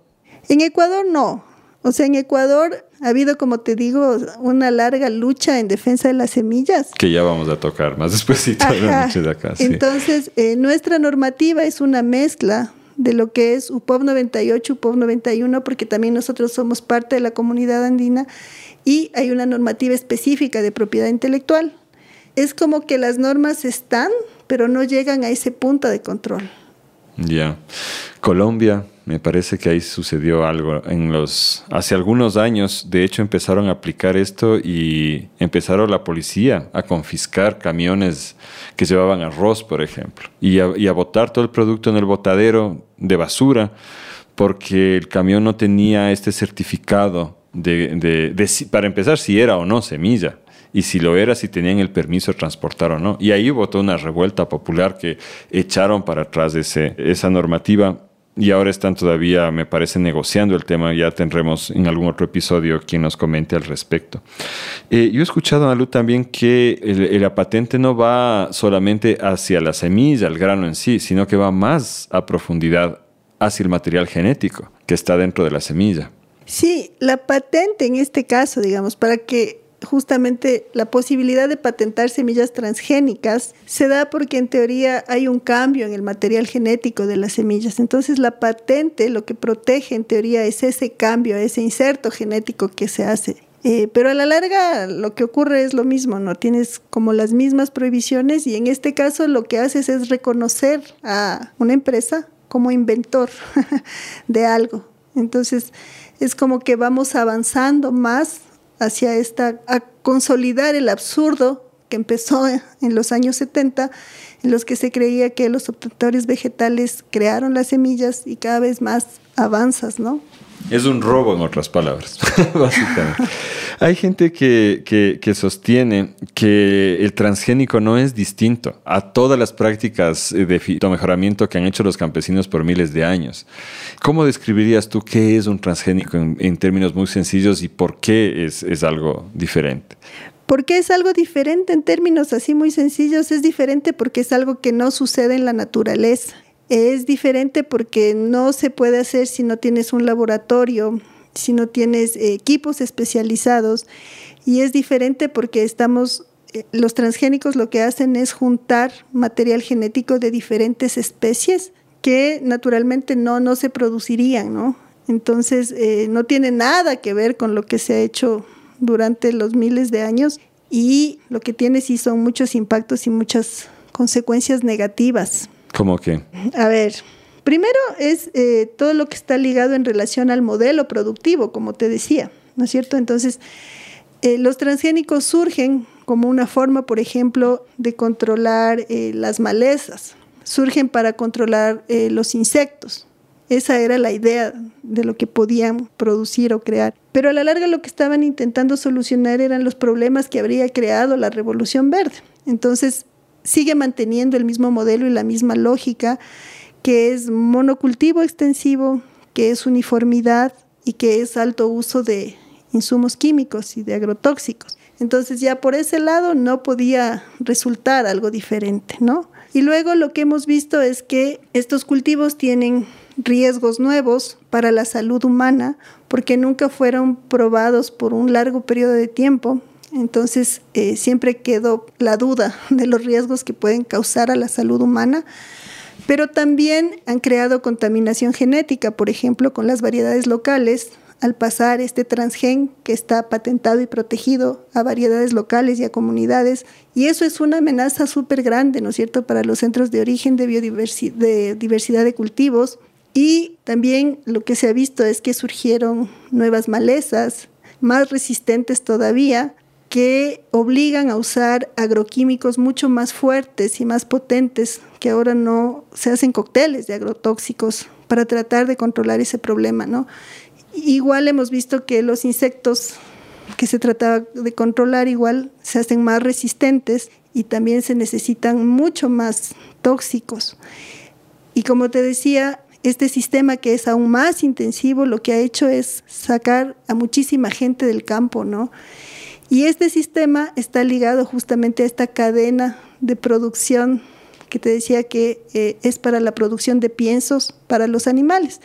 En Ecuador no. O sea, en Ecuador ha habido, como te digo, una larga lucha en defensa de las semillas. Que ya vamos a tocar más después de acá. Entonces, eh, nuestra normativa es una mezcla de lo que es UPOV 98, UPOV 91, porque también nosotros somos parte de la comunidad andina y hay una normativa específica de propiedad intelectual. Es como que las normas están, pero no llegan a ese punto de control. Ya. Colombia, me parece que ahí sucedió algo en los hace algunos años. De hecho, empezaron a aplicar esto y empezaron la policía a confiscar camiones que llevaban arroz, por ejemplo, y a, botar todo el producto en el botadero de basura porque el camión no tenía este certificado de, para empezar, si era o no semilla y si lo era, si tenían el permiso de transportar o no. Y ahí votó una revuelta popular que echaron para atrás ese, esa normativa y ahora están todavía, me parece, negociando el tema. Ya tendremos en algún otro episodio quien nos comente al respecto. Eh, yo he escuchado, Lu también que la patente no va solamente hacia la semilla, el grano en sí, sino que va más a profundidad hacia el material genético que está dentro de la semilla. Sí, la patente en este caso, digamos, para que justamente la posibilidad de patentar semillas transgénicas se da porque en teoría hay un cambio en el material genético de las semillas. Entonces la patente lo que protege en teoría es ese cambio, ese inserto genético que se hace Eh, pero a la larga lo que ocurre es lo mismo, ¿no? Tienes como las mismas prohibiciones y en este caso lo que haces es reconocer a una empresa como inventor de algo. Entonces es como que vamos avanzando más hacia esta, a consolidar el absurdo que empezó en los años 70, en los que se creía que los obtentores vegetales crearon las semillas y cada vez más avanzas, ¿no? Es un robo, en otras palabras, básicamente. Hay gente que, sostiene que el transgénico no es distinto a todas las prácticas de fitomejoramiento que han hecho los campesinos por miles de años. ¿Cómo describirías tú qué es un transgénico en, términos muy sencillos y por qué es, es algo diferente? ¿Por qué es algo diferente en términos así muy sencillos? Es diferente porque es algo que no sucede en la naturaleza. Es diferente porque no se puede hacer si no tienes un laboratorio, si no tienes equipos especializados. Y es diferente porque estamos, eh, los transgénicos lo que hacen es juntar material genético de diferentes especies que naturalmente no, no se producirían, ¿no? Entonces, eh, no tiene nada que ver con lo que se ha hecho durante los miles de años y lo que tiene sí son muchos impactos y muchas consecuencias negativas. ¿Cómo que? A ver, primero es eh, todo lo que está ligado en relación al modelo productivo, como te decía, ¿no es cierto? Entonces, eh, los transgénicos surgen como una forma, por ejemplo, de controlar eh, las malezas, surgen para controlar los insectos. Esa era la idea de lo que podían producir o crear. Pero a la larga lo que estaban intentando solucionar eran los problemas que habría creado la revolución verde. Entonces, sigue manteniendo el mismo modelo y la misma lógica, que es monocultivo extensivo, que es uniformidad y que es alto uso de insumos químicos y de agrotóxicos. Entonces ya por ese lado no podía resultar algo diferente, ¿no? Y luego lo que hemos visto es que estos cultivos tienen riesgos nuevos para la salud humana porque nunca fueron probados por un largo periodo de tiempo entonces, eh, siempre quedó la duda de los riesgos que pueden causar a la salud humana, pero también han creado contaminación genética, por ejemplo, con las variedades locales, al pasar este transgen que está patentado y protegido a variedades locales y a comunidades. Y eso es una amenaza súper grande, ¿no es cierto?, para los centros de origen de, biodiversidad, de diversidad de cultivos. Y también lo que se ha visto es que surgieron nuevas malezas, más resistentes todavía, que obligan a usar agroquímicos mucho más fuertes y más potentes, que ahora no se hacen cócteles de agrotóxicos para tratar de controlar ese problema, ¿no? Igual hemos visto que los insectos que se trataba de controlar igual se hacen más resistentes y también se necesitan mucho más tóxicos. Y como te decía, este sistema que es aún más intensivo lo que ha hecho es sacar a muchísima gente del campo, ¿no? Y este sistema está ligado justamente a esta cadena de producción que te decía que eh, es para la producción de piensos para los animales.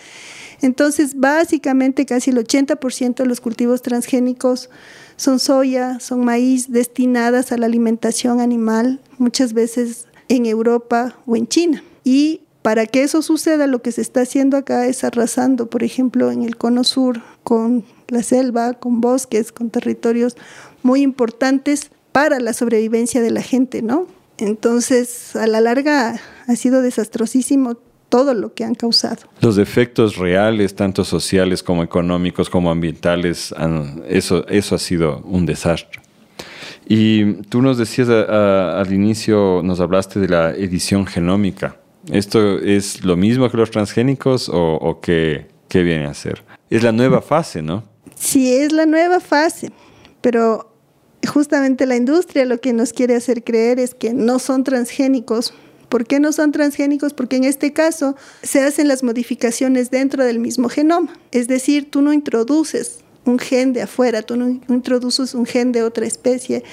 Entonces, básicamente casi el 80% de los cultivos transgénicos son soya, son maíz destinadas a la alimentación animal, muchas veces en Europa o en China. Y para que eso suceda, lo que se está haciendo acá es arrasando, por ejemplo, en el cono sur con la selva, con bosques, con territorios muy importantes para la sobrevivencia de la gente, ¿no? Entonces, a la larga ha sido desastrosísimo todo lo que han causado. Los efectos reales, tanto sociales como económicos como ambientales, eso, eso ha sido un desastre. Y tú nos decías al inicio, nos hablaste de la edición genómica. ¿Esto es lo mismo que los transgénicos o, o qué, qué viene a ser? Es la nueva fase, ¿no? Sí, es la nueva fase, pero justamente la industria lo que nos quiere hacer creer es que no son transgénicos. ¿Por qué no son transgénicos? Porque en este caso se hacen las modificaciones dentro del mismo genoma. Es decir, tú no introduces un gen de afuera, tú no introduces un gen de otra especie,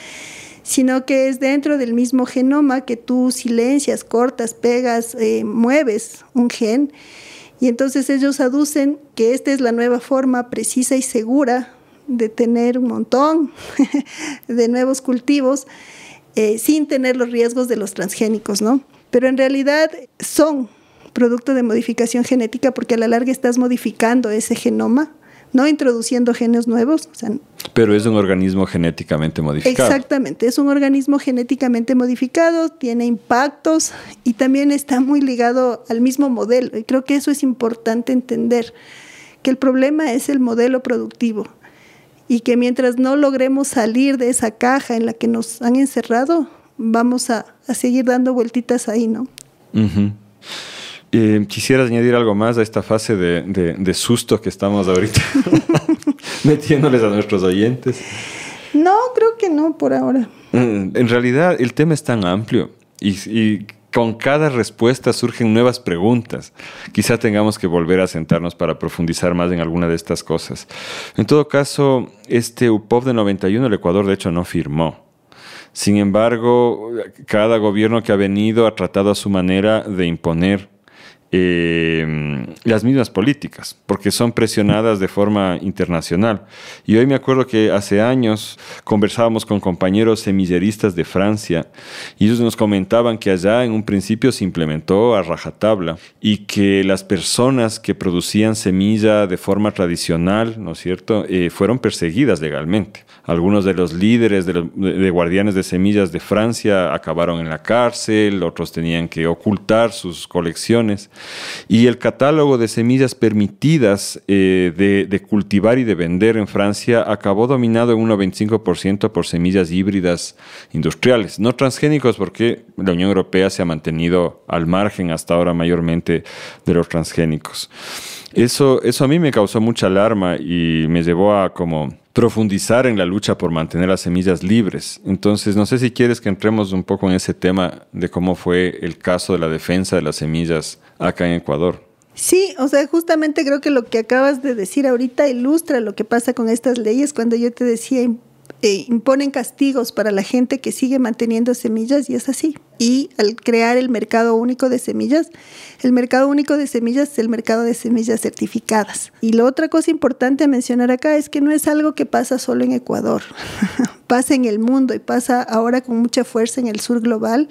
sino que es dentro del mismo genoma que tú silencias, cortas, pegas, eh, mueves un gen. Y entonces ellos aducen que esta es la nueva forma precisa y segura de tener un montón de nuevos cultivos eh, sin tener los riesgos de los transgénicos, ¿no? Pero en realidad son producto de modificación genética porque a la larga estás modificando ese genoma, no introduciendo genes nuevos. Pero es un organismo genéticamente modificado. Exactamente, es un organismo genéticamente modificado, tiene impactos y también está muy ligado al mismo modelo. Y creo que eso es importante entender, que el problema es el modelo productivo y que mientras no logremos salir de esa caja en la que nos han encerrado, vamos a, seguir dando vueltitas ahí, ¿no? Eh, ¿Quisieras añadir algo más a esta fase de, susto que estamos ahorita metiéndoles a nuestros oyentes? No, creo que no por ahora. Mm, en realidad el tema es tan amplio y, con cada respuesta surgen nuevas preguntas. Quizá tengamos que volver a sentarnos para profundizar más en alguna de estas cosas. En todo caso, este UPOP de 91 el Ecuador de hecho no firmó. Sin embargo, cada gobierno que ha venido ha tratado a su manera de imponer eh, las mismas políticas, porque son presionadas de forma internacional. Y hoy me acuerdo que hace años conversábamos con compañeros semilleristas de Francia y ellos nos comentaban que allá en un principio se implementó a rajatabla y que las personas que producían semilla de forma tradicional, ¿no es cierto?, eh, fueron perseguidas legalmente. Algunos de los líderes de, de guardianes de semillas de Francia acabaron en la cárcel, otros tenían que ocultar sus colecciones. Y el catálogo de semillas permitidas eh, de, cultivar y de vender en Francia acabó dominado en un 95% por semillas híbridas industriales, no transgénicos porque la Unión Europea se ha mantenido al margen hasta ahora mayormente de los transgénicos. Eso, eso a mí me causó mucha alarma y me llevó a como profundizar en la lucha por mantener las semillas libres. Entonces, no sé si quieres que entremos un poco en ese tema de cómo fue el caso de la defensa de las semillas acá en Ecuador. Sí, o sea, justamente creo que lo que acabas de decir ahorita ilustra lo que pasa con estas leyes cuando yo te decía eh, imponen castigos para la gente que sigue manteniendo semillas y es así. Y al crear el mercado único de semillas, el mercado único de semillas es el mercado de semillas certificadas. Y la otra cosa importante a mencionar acá es que no es algo que pasa solo en Ecuador, pasa en el mundo y pasa ahora con mucha fuerza en el sur global.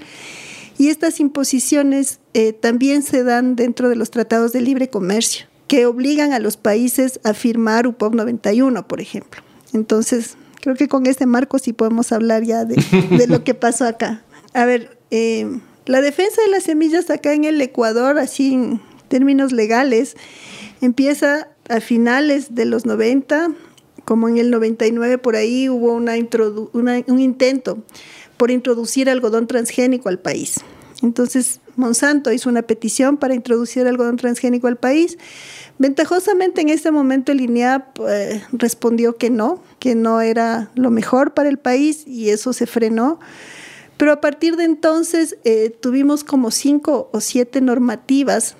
Y estas imposiciones eh, también se dan dentro de los tratados de libre comercio, que obligan a los países a firmar UPOP 91, por ejemplo. Entonces, creo que con este marco sí podemos hablar ya de, lo que pasó acá. A ver, eh, la defensa de las semillas acá en el Ecuador, así en términos legales, empieza a finales de los 90, como en el 99 por ahí hubo una un intento por introducir algodón transgénico al país. Entonces Monsanto hizo una petición para introducir algodón transgénico al país. Ventajosamente en ese momento el INEAP eh, respondió que no, que no era lo mejor para el país y eso se frenó. Pero a partir de entonces eh, tuvimos como cinco o siete normativas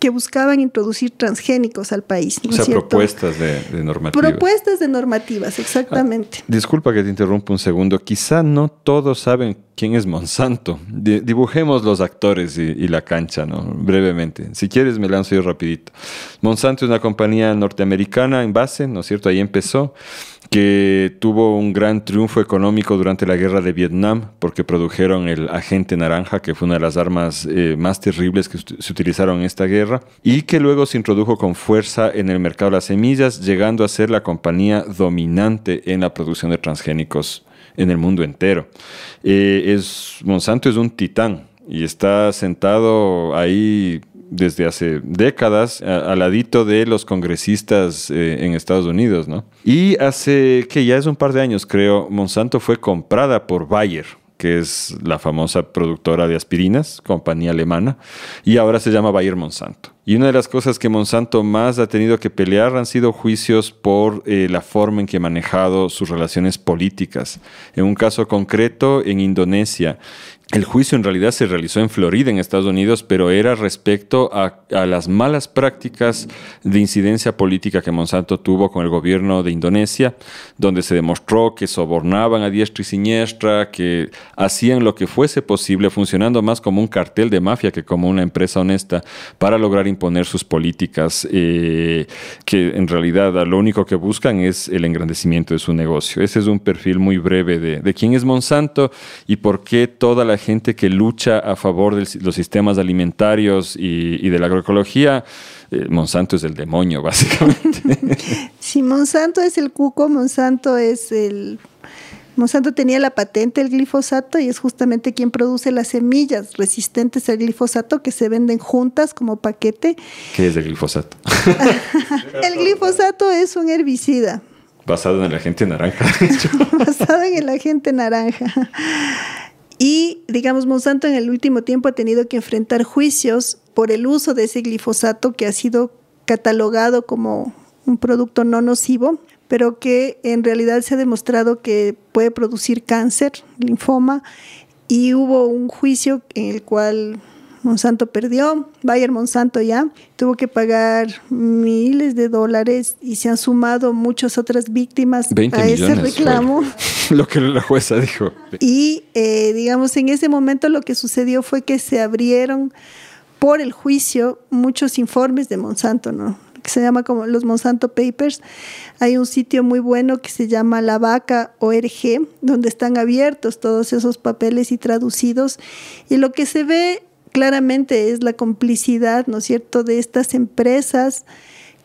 que buscaban introducir transgénicos al país. o sea, propuestas de, normativas. Propuestas de normativas, exactamente. Ah, disculpa que te interrumpa un segundo. Quizá no todos saben quién es Monsanto. dibujemos los actores y, y, la cancha, ¿no? Brevemente. Si quieres, me lanzo yo rapidito. Monsanto es una compañía norteamericana en base, ¿no es cierto? Ahí empezó que tuvo un gran triunfo económico durante la guerra de Vietnam porque produjeron el agente naranja, que fue una de las armas eh, más terribles que se utilizaron en esta guerra, y que luego se introdujo con fuerza en el mercado de las semillas, llegando a ser la compañía dominante en la producción de transgénicos en el mundo entero. Eh, es, Monsanto es un titán y está sentado ahí desde hace décadas al ladito de los congresistas eh, en Estados Unidos, ¿no? Y hace que ya es un par de años, creo, Monsanto fue comprada por Bayer, que es la famosa productora de aspirinas, compañía alemana, y ahora se llama Bayer Monsanto. Y una de las cosas que Monsanto más ha tenido que pelear han sido juicios por eh, la forma en que ha manejado sus relaciones políticas. En un caso concreto, en Indonesia, el juicio en realidad se realizó en Florida, en Estados Unidos, pero era respecto a, las malas prácticas de incidencia política que Monsanto tuvo con el gobierno de Indonesia, donde se demostró que sobornaban a diestra y siniestra, que hacían lo que fuese posible, funcionando más como un cartel de mafia que como una empresa honesta para lograr imponer sus políticas eh, que en realidad lo único que buscan es el engrandecimiento de su negocio. Ese es un perfil muy breve de, quién es Monsanto y por qué toda la gente que lucha a favor de los sistemas alimentarios y, de la agroecología, eh, Monsanto es el demonio, básicamente. Si Monsanto es el cuco, Monsanto es el Monsanto tenía la patente del glifosato y es justamente quien produce las semillas resistentes al glifosato que se venden juntas como paquete. ¿Qué es el glifosato? el glifosato es un herbicida. Basado en el agente naranja. Basado en el agente naranja. Y, digamos, Monsanto en el último tiempo ha tenido que enfrentar juicios por el uso de ese glifosato que ha sido catalogado como un producto no nocivo pero que en realidad se ha demostrado que puede producir cáncer, linfoma, y hubo un juicio en el cual Monsanto perdió, Bayer Monsanto ya, tuvo que pagar miles de dólares y se han sumado muchas otras víctimas a ese reclamo. lo que la jueza dijo. Y eh, digamos, en ese momento lo que sucedió fue que se abrieron por el juicio muchos informes de Monsanto, ¿no? Que se llama como los Monsanto Papers. Hay un sitio muy bueno que se llama La Vaca ORG, donde están abiertos todos esos papeles y traducidos. Y lo que se ve claramente es la complicidad, ¿no es cierto?, de estas empresas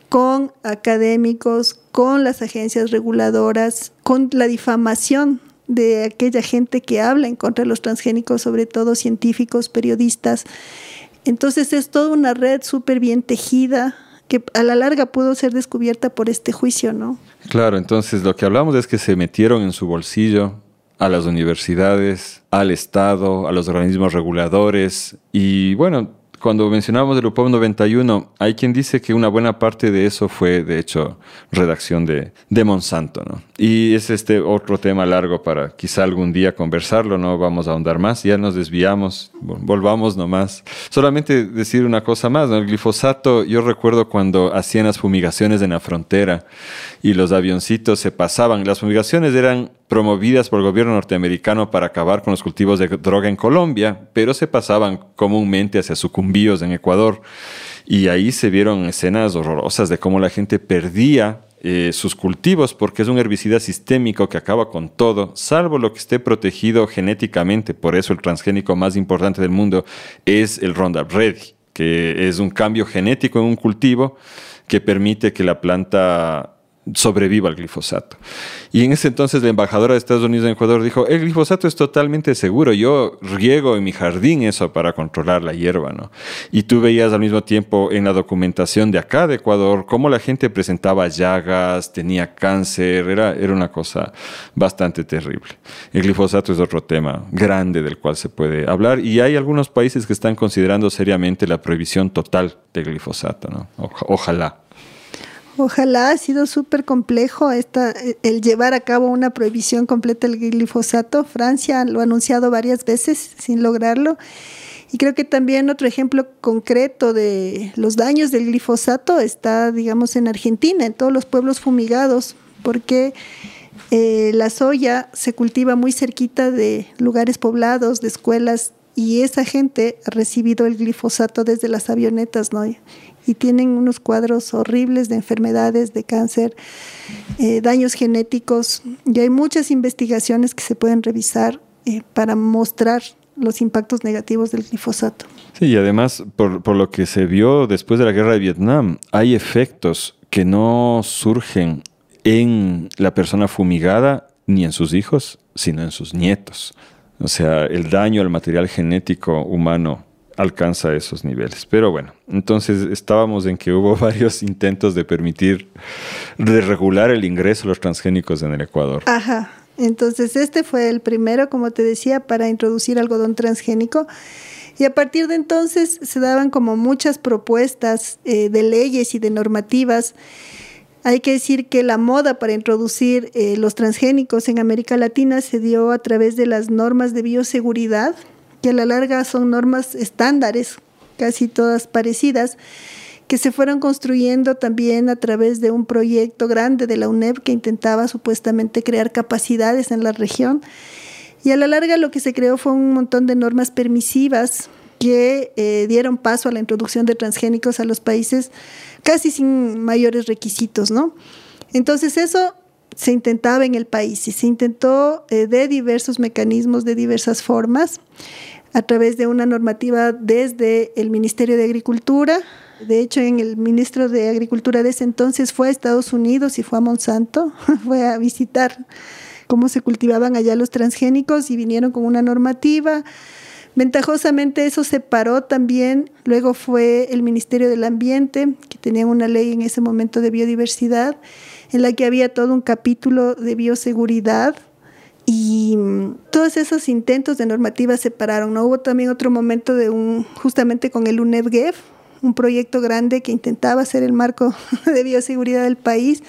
con académicos, con las agencias reguladoras, con la difamación de aquella gente que habla en contra de los transgénicos, sobre todo científicos, periodistas. Entonces es toda una red súper bien tejida, que a la larga pudo ser descubierta por este juicio, ¿no? Claro, entonces lo que hablamos es que se metieron en su bolsillo a las universidades, al Estado, a los organismos reguladores y bueno, cuando mencionábamos el UPOM 91, hay quien dice que una buena parte de eso fue, de hecho, redacción de, de Monsanto, ¿no? Y es este otro tema largo para quizá algún día conversarlo, no vamos a ahondar más, ya nos desviamos, volvamos nomás. Solamente decir una cosa más, ¿no? El glifosato, yo recuerdo cuando hacían las fumigaciones en la frontera y los avioncitos se pasaban, las fumigaciones eran promovidas por el gobierno norteamericano para acabar con los cultivos de droga en Colombia, pero se pasaban comúnmente hacia sucumbíos en Ecuador. Y ahí se vieron escenas horrorosas de cómo la gente perdía eh, sus cultivos porque es un herbicida sistémico que acaba con todo, salvo lo que esté protegido genéticamente. Por eso el transgénico más importante del mundo es el Roundup Ready, que es un cambio genético en un cultivo que permite que la planta sobreviva al glifosato. Y en ese entonces la embajadora de Estados Unidos en Ecuador dijo, el glifosato es totalmente seguro, yo riego en mi jardín eso para controlar la hierba, ¿no? Y tú veías al mismo tiempo en la documentación de acá de Ecuador cómo la gente presentaba llagas, tenía cáncer, era, era una cosa bastante terrible. El glifosato es otro tema grande del cual se puede hablar y hay algunos países que están considerando seriamente la prohibición total del glifosato, ¿no? ojalá. Ojalá ha sido súper complejo esta, el llevar a cabo una prohibición completa del glifosato. Francia lo ha anunciado varias veces sin lograrlo. Y creo que también otro ejemplo concreto de los daños del glifosato está, digamos, en Argentina, en todos los pueblos fumigados, porque eh, la soya se cultiva muy cerquita de lugares poblados, de escuelas, y esa gente ha recibido el glifosato desde las avionetas, ¿no? Y tienen unos cuadros horribles de enfermedades, de cáncer, eh, daños genéticos. Y hay muchas investigaciones que se pueden revisar eh, para mostrar los impactos negativos del glifosato. Sí, y además, por, por lo que se vio después de la guerra de Vietnam, hay efectos que no surgen en la persona fumigada ni en sus hijos, sino en sus nietos. O sea, el daño al material genético humano alcanza esos niveles. Pero bueno, entonces estábamos en que hubo varios intentos de permitir, de regular el ingreso de los transgénicos en el Ecuador. Ajá. Entonces este fue el primero, como te decía, para introducir algodón transgénico. Y a partir de entonces se daban como muchas propuestas eh, de leyes y de normativas. Hay que decir que la moda para introducir eh, los transgénicos en América Latina se dio a través de las normas de bioseguridad, que a la larga son normas estándares, casi todas parecidas, que se fueron construyendo también a través de un proyecto grande de la UNEP que intentaba supuestamente crear capacidades en la región. Y a la larga lo que se creó fue un montón de normas permisivas que eh, dieron paso a la introducción de transgénicos a los países casi sin mayores requisitos, ¿no? Entonces eso se intentaba en el país y se intentó eh, de diversos mecanismos, de diversas formas, a través de una normativa desde el Ministerio de Agricultura. De hecho, en el ministro de Agricultura de ese entonces fue a Estados Unidos y fue a Monsanto, fue a visitar cómo se cultivaban allá los transgénicos y vinieron con una normativa. Ventajosamente eso se paró también, luego fue el Ministerio del Ambiente, que tenía una ley en ese momento de biodiversidad, en la que había todo un capítulo de bioseguridad y mm, todos esos intentos de normativa se pararon. ¿no? Hubo también otro momento de un, justamente con el UNEVGEF, un proyecto grande que intentaba ser el marco de bioseguridad del país.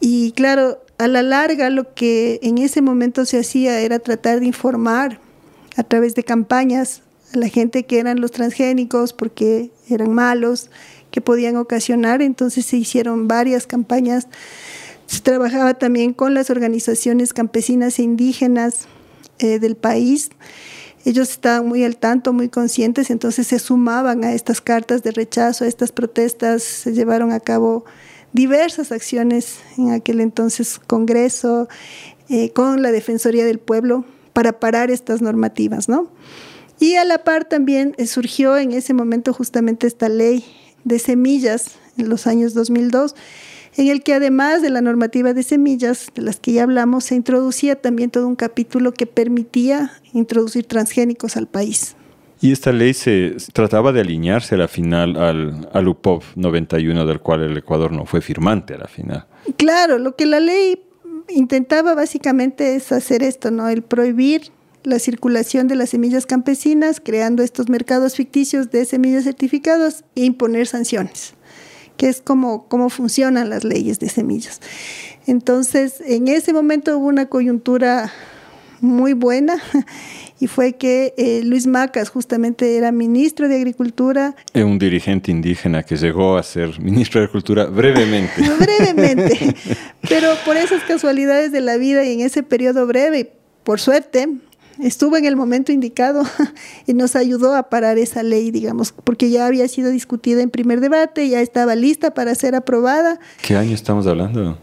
Y claro, a la larga lo que en ese momento se hacía era tratar de informar a través de campañas a la gente que eran los transgénicos porque eran malos, que podían ocasionar. Entonces se hicieron varias campañas. Se trabajaba también con las organizaciones campesinas e indígenas eh, del país. Ellos estaban muy al tanto, muy conscientes, entonces se sumaban a estas cartas de rechazo, a estas protestas. Se llevaron a cabo diversas acciones en aquel entonces Congreso, eh, con la Defensoría del Pueblo, para parar estas normativas, ¿no? Y a la par también eh, surgió en ese momento justamente esta ley de semillas en los años 2002, en el que además de la normativa de semillas, de las que ya hablamos, se introducía también todo un capítulo que permitía introducir transgénicos al país. Y esta ley se trataba de alinearse a la final al, al UPOV 91, del cual el Ecuador no fue firmante a la final. Claro, lo que la ley intentaba básicamente es hacer esto, ¿no? El prohibir la circulación de las semillas campesinas, creando estos mercados ficticios de semillas certificadas e imponer sanciones, que es como, cómo funcionan las leyes de semillas. Entonces, en ese momento hubo una coyuntura muy buena y fue que eh, Luis Macas justamente era ministro de Agricultura. Un dirigente indígena que llegó a ser ministro de Agricultura brevemente. brevemente, pero por esas casualidades de la vida y en ese periodo breve, por suerte, estuvo en el momento indicado y nos ayudó a parar esa ley, digamos, porque ya había sido discutida en primer debate, ya estaba lista para ser aprobada. ¿Qué año estamos hablando?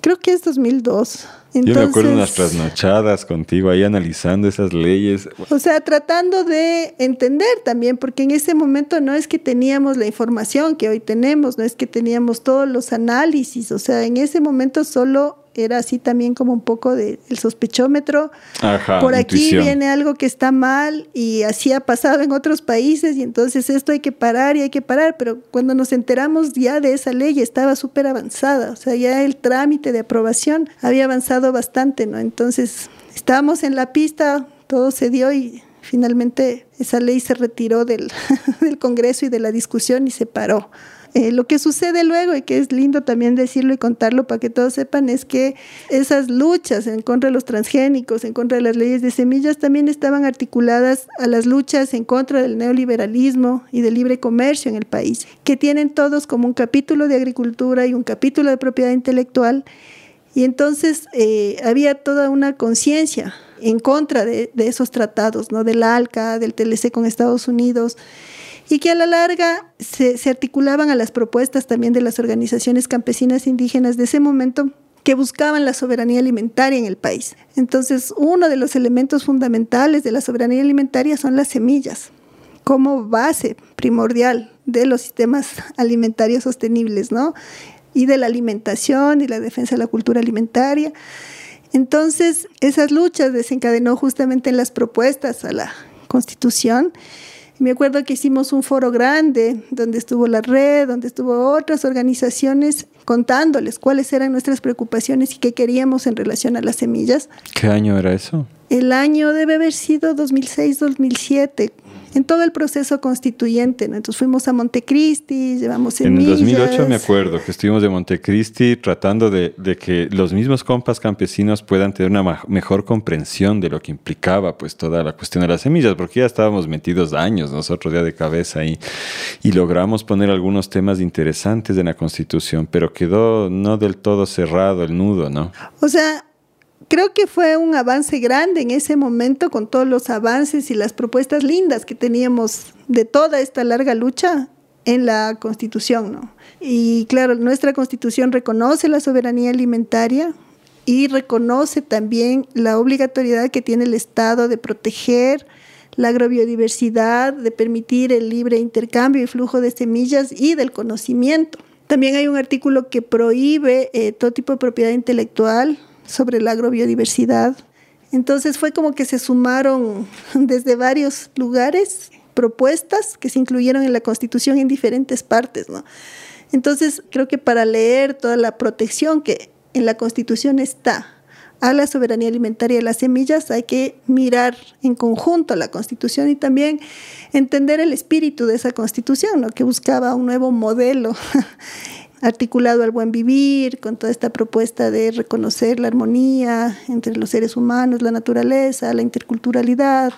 creo que es 2002. Yo me acuerdo unas trasnochadas contigo ahí analizando esas leyes. O sea, tratando de entender también, porque en ese momento no es que teníamos la información que hoy tenemos, no es que teníamos todos los análisis, o sea, en ese momento solo era así también como un poco del sospechómetro. Por aquí viene algo que está mal y así ha pasado en otros países y entonces esto hay que parar y hay que parar, pero cuando nos enteramos ya de esa ley estaba súper avanzada, o sea, ya el trámite de aprobación había avanzado bastante, ¿no? Entonces estábamos en la pista, todo se dio y finalmente esa ley se retiró del, del Congreso y de la discusión y se paró. Eh, lo que sucede luego, y que es lindo también decirlo y contarlo para que todos sepan, es que esas luchas en contra de los transgénicos, en contra de las leyes de semillas, también estaban articuladas a las luchas en contra del neoliberalismo y del libre comercio en el país, que tienen todos como un capítulo de agricultura y un capítulo de propiedad intelectual. Y entonces eh, había toda una conciencia en contra de, de, esos tratados, ¿no? del ALCA, del TLC con Estados Unidos y que a la larga se, articulaban a las propuestas también de las organizaciones campesinas indígenas de ese momento que buscaban la soberanía alimentaria en el país. Entonces, uno de los elementos fundamentales de la soberanía alimentaria son las semillas, como base primordial de los sistemas alimentarios sostenibles, ¿no? Y de la alimentación y la defensa de la cultura alimentaria. Entonces, esas luchas desencadenó justamente en las propuestas a la Constitución me acuerdo que hicimos un foro grande donde estuvo la red, donde estuvo otras organizaciones contándoles cuáles eran nuestras preocupaciones y qué queríamos en relación a las semillas. ¿Qué año era eso? El año debe haber sido 2006-2007, en todo el proceso constituyente. Entonces fuimos a Montecristi, llevamos semillas. En el 2008 me acuerdo que estuvimos de Montecristi tratando de, de, que los mismos compas campesinos puedan tener una mejor comprensión de lo que implicaba pues toda la cuestión de las semillas, porque ya estábamos metidos años nosotros ya de cabeza ahí y logramos poner algunos temas interesantes en la Constitución, pero quedó no del todo cerrado el nudo, ¿no? O sea, creo que fue un avance grande en ese momento con todos los avances y las propuestas lindas que teníamos de toda esta larga lucha en la Constitución, ¿no? Y claro, nuestra Constitución reconoce la soberanía alimentaria y reconoce también la obligatoriedad que tiene el Estado de proteger la agrobiodiversidad, de permitir el libre intercambio y flujo de semillas y del conocimiento. También hay un artículo que prohíbe eh, todo tipo de propiedad intelectual sobre la agrobiodiversidad. Entonces fue como que se sumaron desde varios lugares propuestas que se incluyeron en la Constitución en diferentes partes, ¿no? Entonces creo que para leer toda la protección que en la Constitución está a la soberanía alimentaria de las semillas, hay que mirar en conjunto la Constitución y también entender el espíritu de esa Constitución, ¿no? que buscaba un nuevo modelo articulado al buen vivir, con toda esta propuesta de reconocer la armonía entre los seres humanos, la naturaleza, la interculturalidad.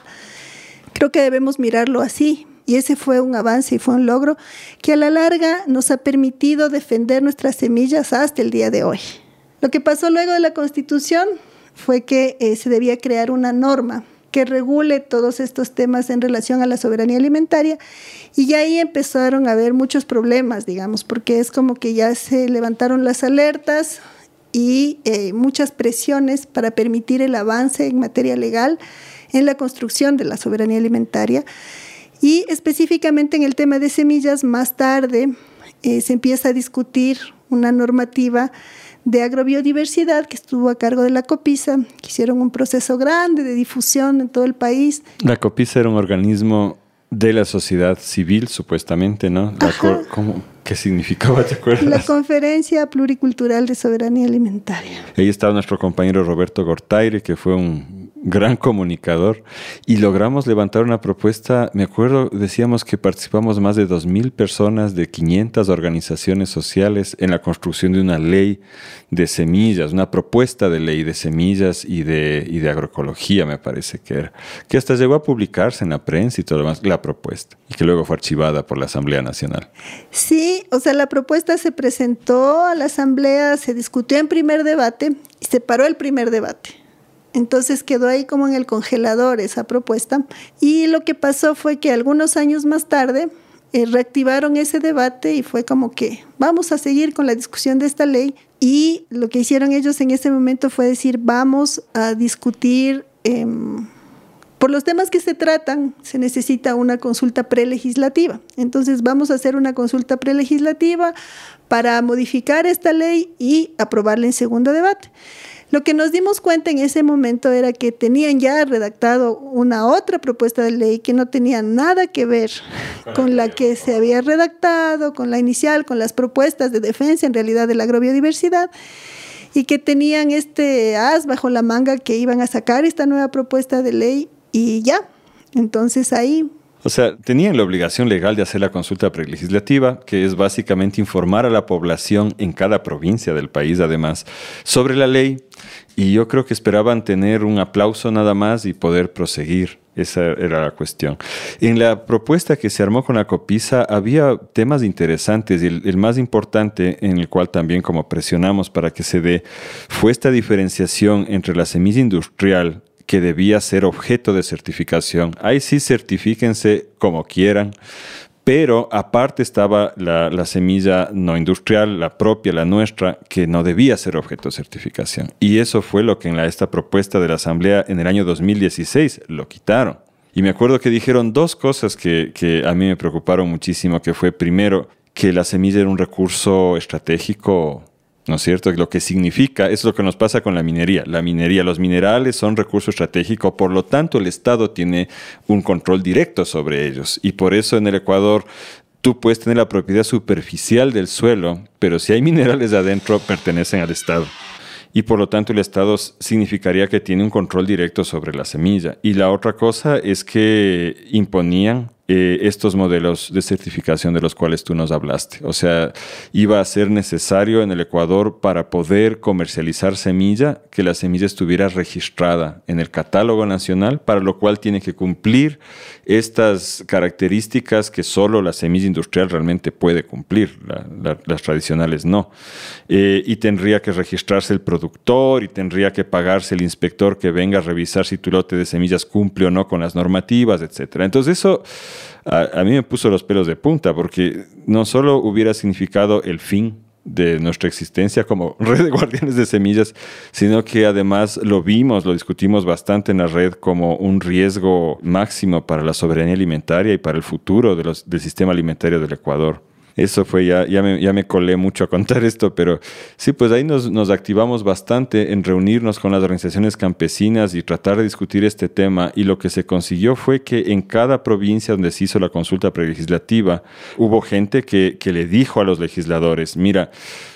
Creo que debemos mirarlo así. Y ese fue un avance y fue un logro que a la larga nos ha permitido defender nuestras semillas hasta el día de hoy. Lo que pasó luego de la Constitución fue que eh, se debía crear una norma que regule todos estos temas en relación a la soberanía alimentaria y ya ahí empezaron a haber muchos problemas, digamos, porque es como que ya se levantaron las alertas y eh, muchas presiones para permitir el avance en materia legal en la construcción de la soberanía alimentaria. Y específicamente en el tema de semillas, más tarde eh, se empieza a discutir una normativa de agrobiodiversidad que estuvo a cargo de la COPISA, que hicieron un proceso grande de difusión en todo el país. La COPISA era un organismo de la sociedad civil, supuestamente, ¿no? ¿Qué significaba, te acuerdas? La Conferencia Pluricultural de Soberanía Alimentaria. Ahí estaba nuestro compañero Roberto Gortaire, que fue un gran comunicador, y logramos levantar una propuesta, me acuerdo, decíamos que participamos más de 2.000 personas de 500 organizaciones sociales en la construcción de una ley de semillas, una propuesta de ley de semillas y de, y de agroecología, me parece que era, que hasta llegó a publicarse en la prensa y todo lo demás, la propuesta, y que luego fue archivada por la Asamblea Nacional. Sí, o sea, la propuesta se presentó a la Asamblea, se discutió en primer debate y se paró el primer debate. Entonces quedó ahí como en el congelador esa propuesta. Y lo que pasó fue que algunos años más tarde eh, reactivaron ese debate y fue como que vamos a seguir con la discusión de esta ley. Y lo que hicieron ellos en ese momento fue decir vamos a discutir... Em, por los temas que se tratan, se necesita una consulta prelegislativa. Entonces vamos a hacer una consulta prelegislativa para modificar esta ley y aprobarla en segundo debate. Lo que nos dimos cuenta en ese momento era que tenían ya redactado una otra propuesta de ley que no tenía nada que ver con la que se había redactado, con la inicial, con las propuestas de defensa en realidad de la agrobiodiversidad y que tenían este as bajo la manga que iban a sacar esta nueva propuesta de ley y ya. Entonces ahí o sea, tenían la obligación legal de hacer la consulta prelegislativa, que es básicamente informar a la población en cada provincia del país, además, sobre la ley. Y yo creo que esperaban tener un aplauso nada más y poder proseguir. Esa era la cuestión. En la propuesta que se armó con la COPISA había temas interesantes y el, más importante en el cual también como presionamos para que se dé fue esta diferenciación entre la semilla industrial que debía ser objeto de certificación. Ahí sí certifíquense como quieran, pero aparte estaba la, semilla no industrial, la propia, la nuestra, que no debía ser objeto de certificación. Y eso fue lo que en la, esta propuesta de la Asamblea en el año 2016 lo quitaron. Y me acuerdo que dijeron dos cosas que, que a mí me preocuparon muchísimo, que fue primero que la semilla era un recurso estratégico ¿no es cierto? Lo que significa, es lo que nos pasa con la minería. La minería, los minerales son recurso estratégico, por lo tanto el Estado tiene un control directo sobre ellos. Y por eso en el Ecuador tú puedes tener la propiedad superficial del suelo, pero si hay minerales adentro, pertenecen al Estado. Y por lo tanto el Estado significaría que tiene un control directo sobre la semilla. Y la otra cosa es que imponían eh, estos modelos de certificación de los cuales tú nos hablaste. O sea, iba a ser necesario en el Ecuador para poder comercializar semilla que la semilla estuviera registrada en el catálogo nacional, para lo cual tiene que cumplir estas características que solo la semilla industrial realmente puede cumplir, las tradicionales no. Eh, y tendría que registrarse el productor y tendría que pagarse el inspector que venga a revisar si tu lote de semillas cumple o no con las normativas, etc. Entonces eso a, mí me puso los pelos de punta porque no solo hubiera significado el fin de nuestra existencia como red de guardianes de semillas, sino que además lo vimos, lo discutimos bastante en la red como un riesgo máximo para la soberanía alimentaria y para el futuro del sistema alimentario del Ecuador eso fue, ya, ya, me, ya me colé mucho a contar esto, pero sí, pues ahí nos, nos activamos bastante en reunirnos con las organizaciones campesinas y tratar de discutir este tema. Y lo que se consiguió fue que en cada provincia donde se hizo la consulta prelegislativa, hubo gente que, que le dijo a los legisladores, mira,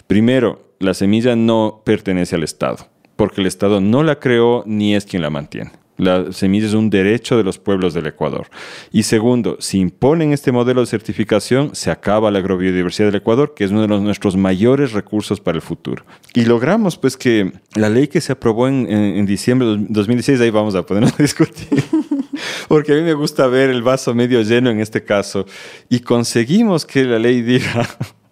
primero, la semilla no pertenece al Estado, porque el Estado no la creó ni es quien la mantiene. La semilla es un derecho de los pueblos del Ecuador. Y segundo, si imponen este modelo de certificación, se acaba la agrobiodiversidad del Ecuador, que es uno de nuestros mayores recursos para el futuro. Y logramos pues que la ley que se aprobó en, diciembre de 2016, ahí vamos a ponernos a discutir, porque a mí me gusta ver el vaso medio lleno en este caso, y conseguimos que la ley diga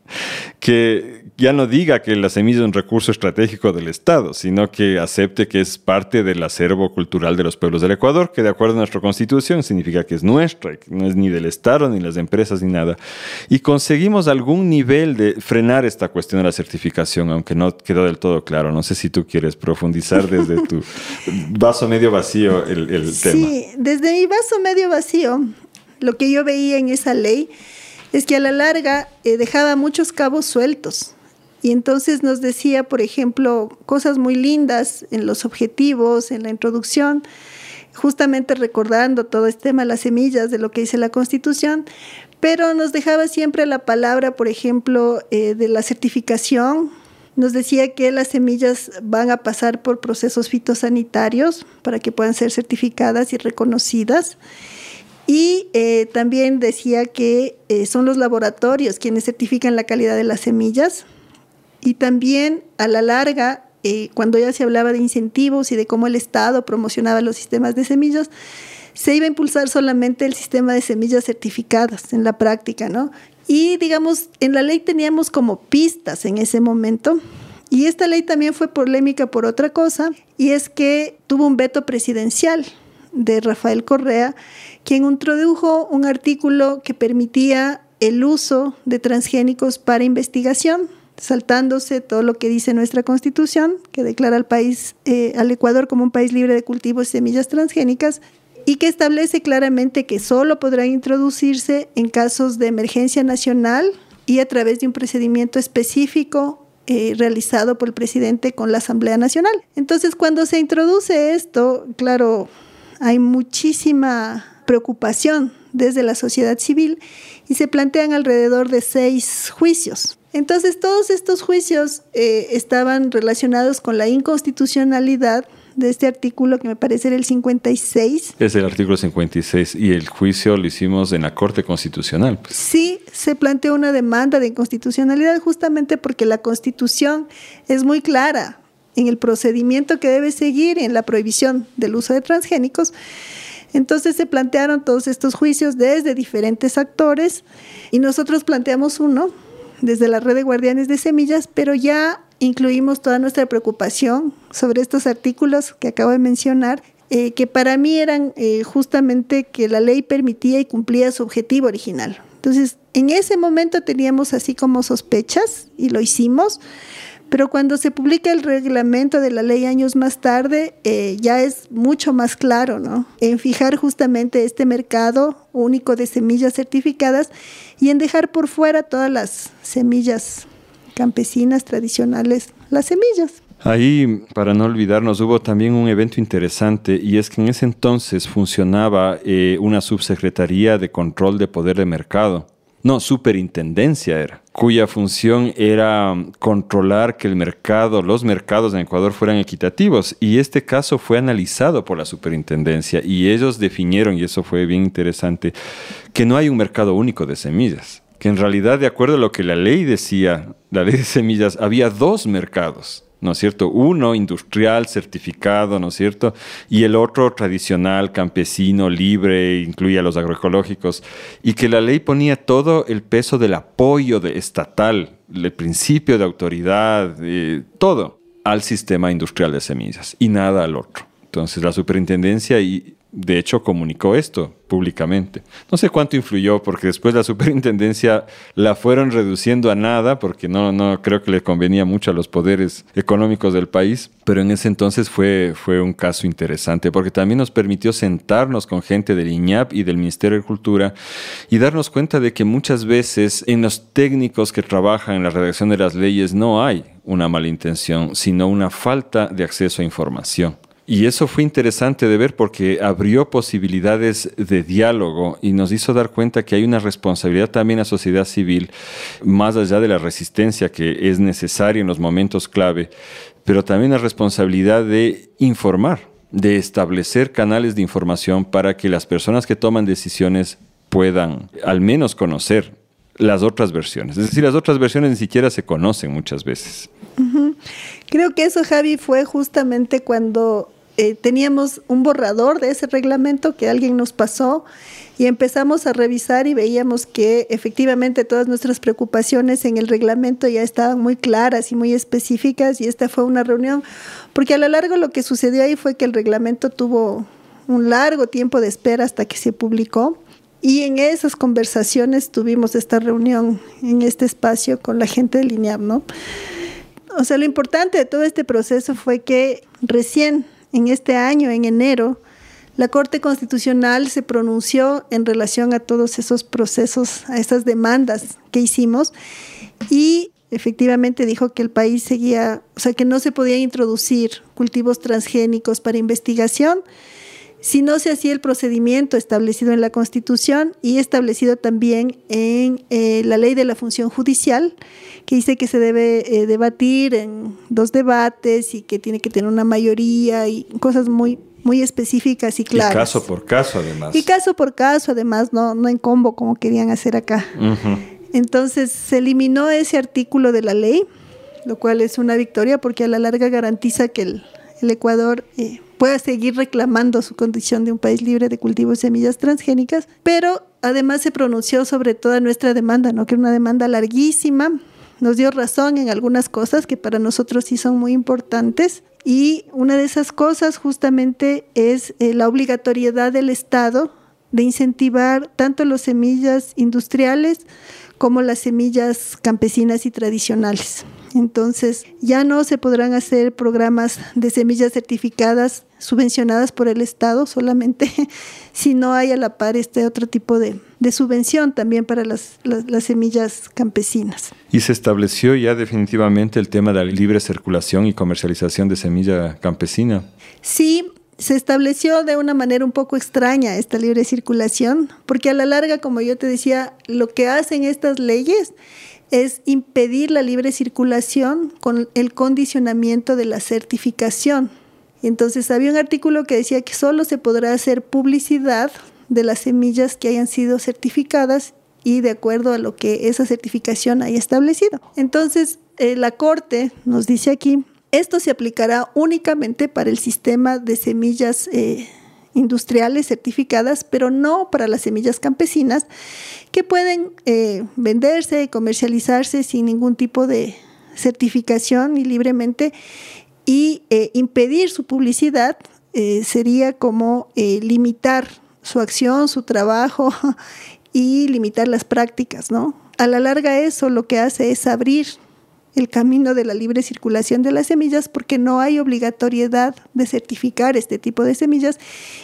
que ya no diga que la semilla es un recurso estratégico del Estado, sino que acepte que es parte del acervo cultural de los pueblos del Ecuador, que de acuerdo a nuestra constitución significa que es nuestra, que no es ni del Estado, ni las empresas, ni nada. Y conseguimos algún nivel de frenar esta cuestión de la certificación, aunque no quedó del todo claro. No sé si tú quieres profundizar desde tu vaso medio vacío el, tema. Sí, desde mi vaso medio vacío, lo que yo veía en esa ley es que a la larga eh, dejaba muchos cabos sueltos y entonces nos decía, por ejemplo, cosas muy lindas en los objetivos, en la introducción, justamente recordando todo este tema, las semillas de lo que dice la Constitución, pero nos dejaba siempre la palabra, por ejemplo, eh, de la certificación. Nos decía que las semillas van a pasar por procesos fitosanitarios para que puedan ser certificadas y reconocidas. Y eh, también decía que eh, son los laboratorios quienes certifican la calidad de las semillas y también a la larga, eh, cuando ya se hablaba de incentivos y de cómo el Estado promocionaba los sistemas de semillas, se iba a impulsar solamente el sistema de semillas certificadas en la práctica, ¿no? Y digamos, en la ley teníamos como pistas en ese momento. Y esta ley también fue polémica por otra cosa, y es que tuvo un veto presidencial de Rafael Correa, quien introdujo un artículo que permitía el uso de transgénicos para investigación saltándose todo lo que dice nuestra constitución, que declara al país, eh, al Ecuador como un país libre de cultivos y semillas transgénicas, y que establece claramente que solo podrán introducirse en casos de emergencia nacional y a través de un procedimiento específico eh, realizado por el presidente con la Asamblea Nacional. Entonces, cuando se introduce esto, claro, hay muchísima preocupación desde la sociedad civil y se plantean alrededor de seis juicios entonces todos estos juicios eh, estaban relacionados con la inconstitucionalidad de este artículo que me parece era el 56. Es el artículo 56 y el juicio lo hicimos en la Corte Constitucional. Pues. Sí, se planteó una demanda de inconstitucionalidad justamente porque la Constitución es muy clara en el procedimiento que debe seguir en la prohibición del uso de transgénicos. Entonces se plantearon todos estos juicios desde diferentes actores y nosotros planteamos uno desde la red de guardianes de semillas, pero ya incluimos toda nuestra preocupación sobre estos artículos que acabo de mencionar, eh, que para mí eran eh, justamente que la ley permitía y cumplía su objetivo original. Entonces, en ese momento teníamos así como sospechas y lo hicimos, pero cuando se publica el reglamento de la ley años más tarde, eh, ya es mucho más claro, ¿no? En fijar justamente este mercado único de semillas certificadas y en dejar por fuera todas las semillas campesinas tradicionales, las semillas. Ahí, para no olvidarnos, hubo también un evento interesante y es que en ese entonces funcionaba eh, una subsecretaría de control de poder de mercado. No, superintendencia era cuya función era controlar que el mercado, los mercados en Ecuador fueran equitativos. Y este caso fue analizado por la superintendencia y ellos definieron, y eso fue bien interesante, que no hay un mercado único de semillas, que en realidad, de acuerdo a lo que la ley decía, la ley de semillas, había dos mercados ¿no es cierto? Uno industrial, certificado, ¿no es cierto? Y el otro tradicional, campesino, libre, incluía los agroecológicos, y que la ley ponía todo el peso del apoyo de estatal, el principio de autoridad, todo al sistema industrial de semillas y nada al otro. Entonces la superintendencia y de hecho comunicó esto públicamente. No sé cuánto influyó porque después la superintendencia la fueron reduciendo a nada porque no, no creo que le convenía mucho a los poderes económicos del país, pero en ese entonces fue, fue un caso interesante porque también nos permitió sentarnos con gente del IñAP y del Ministerio de Cultura y darnos cuenta de que muchas veces en los técnicos que trabajan en la redacción de las leyes no hay una mala intención, sino una falta de acceso a información. Y eso fue interesante de ver porque abrió posibilidades de diálogo y nos hizo dar cuenta que hay una responsabilidad también a sociedad civil, más allá de la resistencia que es necesaria en los momentos clave, pero también la responsabilidad de informar, de establecer canales de información para que las personas que toman decisiones puedan al menos conocer las otras versiones. Es decir, las otras versiones ni siquiera se conocen muchas veces. Creo que eso, Javi, fue justamente cuando eh, teníamos un borrador de ese reglamento que alguien nos pasó y empezamos a revisar y veíamos que efectivamente todas nuestras preocupaciones en el reglamento ya estaban muy claras y muy específicas y esta fue una reunión, porque a lo largo lo que sucedió ahí fue que el reglamento tuvo un largo tiempo de espera hasta que se publicó. Y en esas conversaciones tuvimos esta reunión en este espacio con la gente de Linear, ¿no? O sea, lo importante de todo este proceso fue que recién en este año, en enero, la Corte Constitucional se pronunció en relación a todos esos procesos, a esas demandas que hicimos y efectivamente dijo que el país seguía, o sea, que no se podía introducir cultivos transgénicos para investigación si no se hacía el procedimiento establecido en la Constitución y establecido también en eh, la ley de la función judicial, que dice que se debe eh, debatir en dos debates y que tiene que tener una mayoría y cosas muy muy específicas y claras. Y caso por caso, además. Y caso por caso, además, no, no en combo como querían hacer acá. Entonces se eliminó ese artículo de la ley, lo cual es una victoria porque a la larga garantiza que el, el Ecuador eh, pueda seguir reclamando su condición de un país libre de cultivo de semillas transgénicas, pero además se pronunció sobre toda nuestra demanda, ¿no? que era una demanda larguísima, nos dio razón en algunas cosas que para nosotros sí son muy importantes. Y una de esas cosas justamente es eh, la obligatoriedad del Estado de incentivar tanto las semillas industriales como las semillas campesinas y tradicionales. Entonces, ya no se podrán hacer programas de semillas certificadas subvencionadas por el Estado solamente si no hay a la par este otro tipo de, subvención también para las, las, semillas campesinas. Y se estableció ya definitivamente el tema de la libre circulación y comercialización de semilla campesina. Sí, se estableció de una manera un poco extraña esta libre circulación, porque a la larga, como yo te decía, lo que hacen estas leyes es impedir la libre circulación con el condicionamiento de la certificación. Entonces había un artículo que decía que solo se podrá hacer publicidad de las semillas que hayan sido certificadas y de acuerdo a lo que esa certificación haya establecido. Entonces, eh, la Corte nos dice aquí, esto se aplicará únicamente para el sistema de semillas eh, industriales certificadas, pero no para las semillas campesinas que pueden eh, venderse y comercializarse sin ningún tipo de certificación y libremente y eh, impedir su publicidad eh, sería como limitar su acción, su trabajo y limitar las prácticas, ¿no? A la larga eso lo que hace es abrir el camino de la libre circulación de las semillas porque no hay obligatoriedad de certificar este tipo de semillas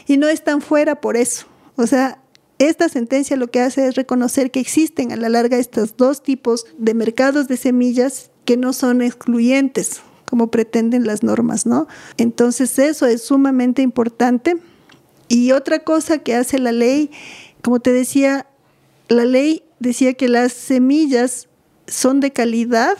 y no están fuera por eso. O sea, esta sentencia lo que hace es reconocer que existen a la larga estos dos tipos de mercados de semillas que no son excluyentes como pretenden las normas, ¿no? Entonces eso es sumamente importante. Y otra cosa que hace la ley, como te decía, la ley decía que las semillas son de calidad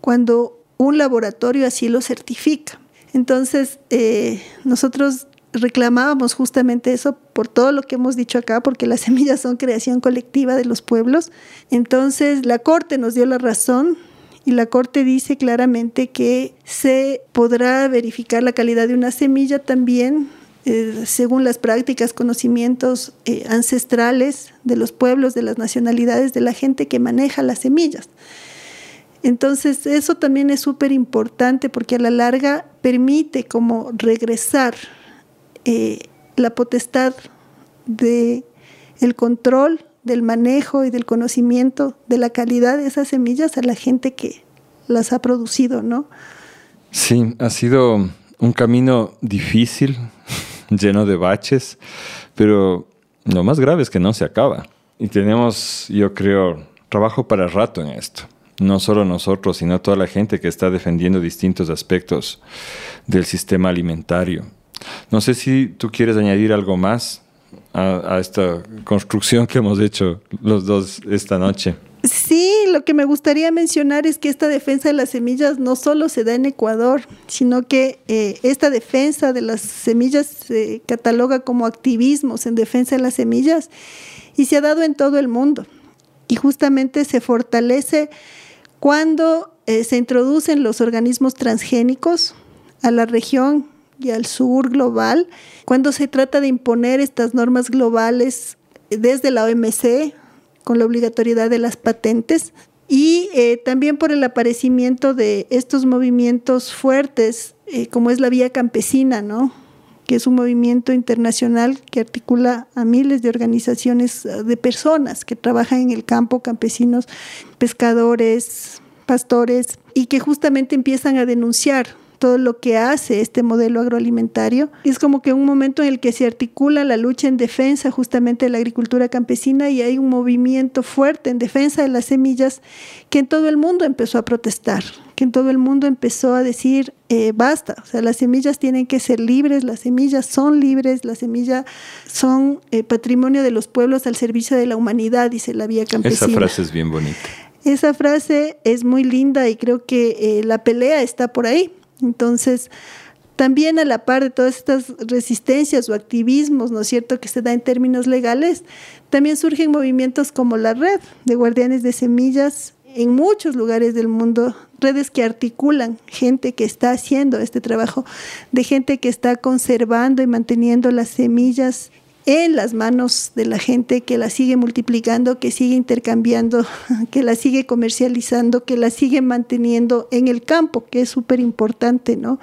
cuando un laboratorio así lo certifica. Entonces, eh, nosotros reclamábamos justamente eso por todo lo que hemos dicho acá, porque las semillas son creación colectiva de los pueblos. Entonces, la Corte nos dio la razón y la Corte dice claramente que se podrá verificar la calidad de una semilla también eh, según las prácticas, conocimientos eh, ancestrales de los pueblos, de las nacionalidades, de la gente que maneja las semillas. Entonces, eso también es súper importante porque a la larga permite como regresar eh, la potestad de el control del manejo y del conocimiento de la calidad de esas semillas a la gente que las ha producido, ¿no? Sí, ha sido un camino difícil, lleno de baches, pero lo más grave es que no se acaba. Y tenemos, yo creo, trabajo para rato en esto. No solo nosotros, sino toda la gente que está defendiendo distintos aspectos del sistema alimentario. No sé si tú quieres añadir algo más a, esta construcción que hemos hecho los dos esta noche. Sí, lo que me gustaría mencionar es que esta defensa de las semillas no solo se da en Ecuador, sino que eh, esta defensa de las semillas se cataloga como activismos en defensa de las semillas y se ha dado en todo el mundo. Y justamente se fortalece cuando eh, se introducen los organismos transgénicos a la región y al sur global, cuando se trata de imponer estas normas globales desde la OMC con la obligatoriedad de las patentes y eh, también por el aparecimiento de estos movimientos fuertes, eh, como es la Vía Campesina, ¿no? Que es un movimiento internacional que articula a miles de organizaciones eh, de personas que trabajan en el campo, campesinos, pescadores, pastores, y que justamente empiezan a denunciar todo lo que hace este modelo agroalimentario. Es como que un momento en el que se articula la lucha en defensa justamente de la agricultura campesina y hay un movimiento fuerte en defensa de las semillas que en todo el mundo empezó a protestar, que en todo el mundo empezó a decir, eh, basta, o sea, las semillas tienen que ser libres, las semillas son libres, las semillas son eh, patrimonio de los pueblos al servicio de la humanidad, dice la vía campesina. Esa frase es bien bonita. Esa frase es muy linda y creo que eh, la pelea está por ahí. Entonces, también a la par de todas estas resistencias o activismos, ¿no es cierto?, que se da en términos legales, también surgen movimientos como la red de guardianes de semillas en muchos lugares del mundo, redes que articulan gente que está haciendo este trabajo, de gente que está conservando y manteniendo las semillas en las manos de la gente que la sigue multiplicando, que sigue intercambiando, que la sigue comercializando, que la sigue manteniendo en el campo, que es súper importante, ¿no?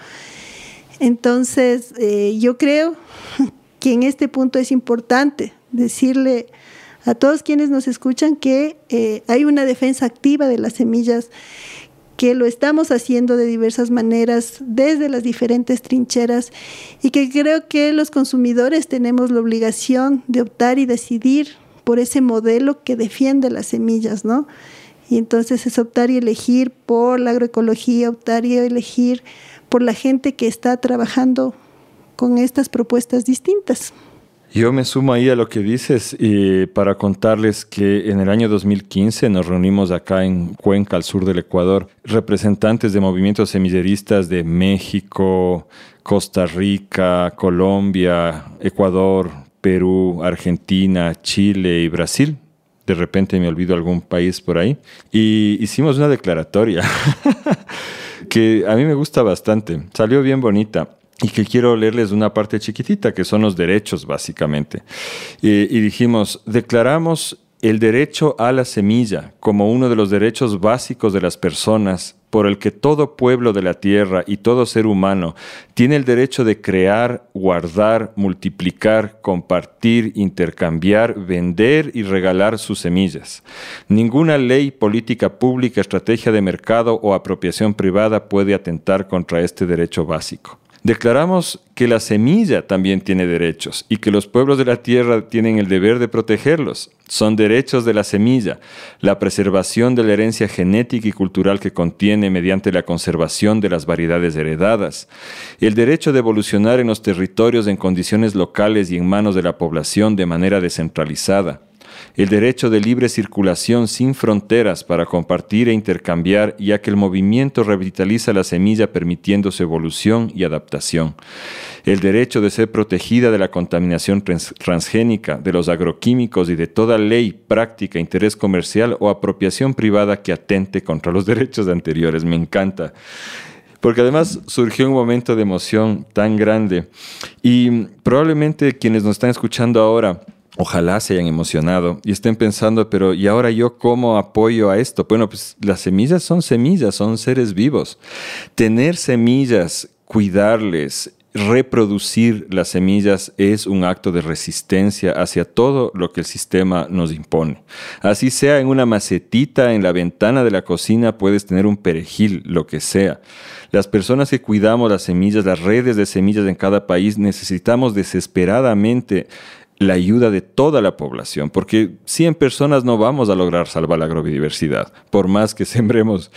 Entonces, eh, yo creo que en este punto es importante decirle a todos quienes nos escuchan que eh, hay una defensa activa de las semillas que lo estamos haciendo de diversas maneras desde las diferentes trincheras y que creo que los consumidores tenemos la obligación de optar y decidir por ese modelo que defiende las semillas, ¿no? Y entonces es optar y elegir por la agroecología, optar y elegir por la gente que está trabajando con estas propuestas distintas. Yo me sumo ahí a lo que dices y para contarles que en el año 2015 nos reunimos acá en Cuenca, al sur del Ecuador, representantes de movimientos semilleristas de México, Costa Rica, Colombia, Ecuador, Perú, Argentina, Chile y Brasil. De repente me olvido algún país por ahí. Y hicimos una declaratoria que a mí me gusta bastante. Salió bien bonita y que quiero leerles una parte chiquitita, que son los derechos, básicamente. y dijimos, declaramos el derecho a la semilla como uno de los derechos básicos de las personas por el que todo pueblo de la tierra y todo ser humano tiene el derecho de crear, guardar, multiplicar, compartir, intercambiar, vender y regalar sus semillas. Ninguna ley, política pública, estrategia de mercado o apropiación privada puede atentar contra este derecho básico. Declaramos que la semilla también tiene derechos y que los pueblos de la tierra tienen el deber de protegerlos. Son derechos de la semilla, la preservación de la herencia genética y cultural que contiene mediante la conservación de las variedades heredadas, el derecho de evolucionar en los territorios en condiciones locales y en manos de la población de manera descentralizada, el derecho de libre circulación sin fronteras para compartir e intercambiar, ya que el movimiento revitaliza la semilla permitiendo su evolución y adaptación, el derecho de ser protegida de la contaminación transgénica, de los agroquímicos y de toda ley, práctica, interés comercial o apropiación privada que atente contra los derechos anteriores. Me encanta. Porque además surgió un momento de emoción tan grande. Y probablemente quienes nos están escuchando ahora Ojalá se hayan emocionado y estén pensando, pero ¿y ahora yo cómo apoyo a esto? Bueno, pues las semillas son semillas, son seres vivos. Tener semillas, cuidarles, reproducir las semillas es un acto de resistencia hacia todo lo que el sistema nos impone. Así sea en una macetita en la ventana de la cocina, puedes tener un perejil, lo que sea. Las personas que cuidamos las semillas, las redes de semillas en cada país, necesitamos desesperadamente la ayuda de toda la población, porque 100 personas no vamos a lograr salvar la agrobiodiversidad, por más que sembremos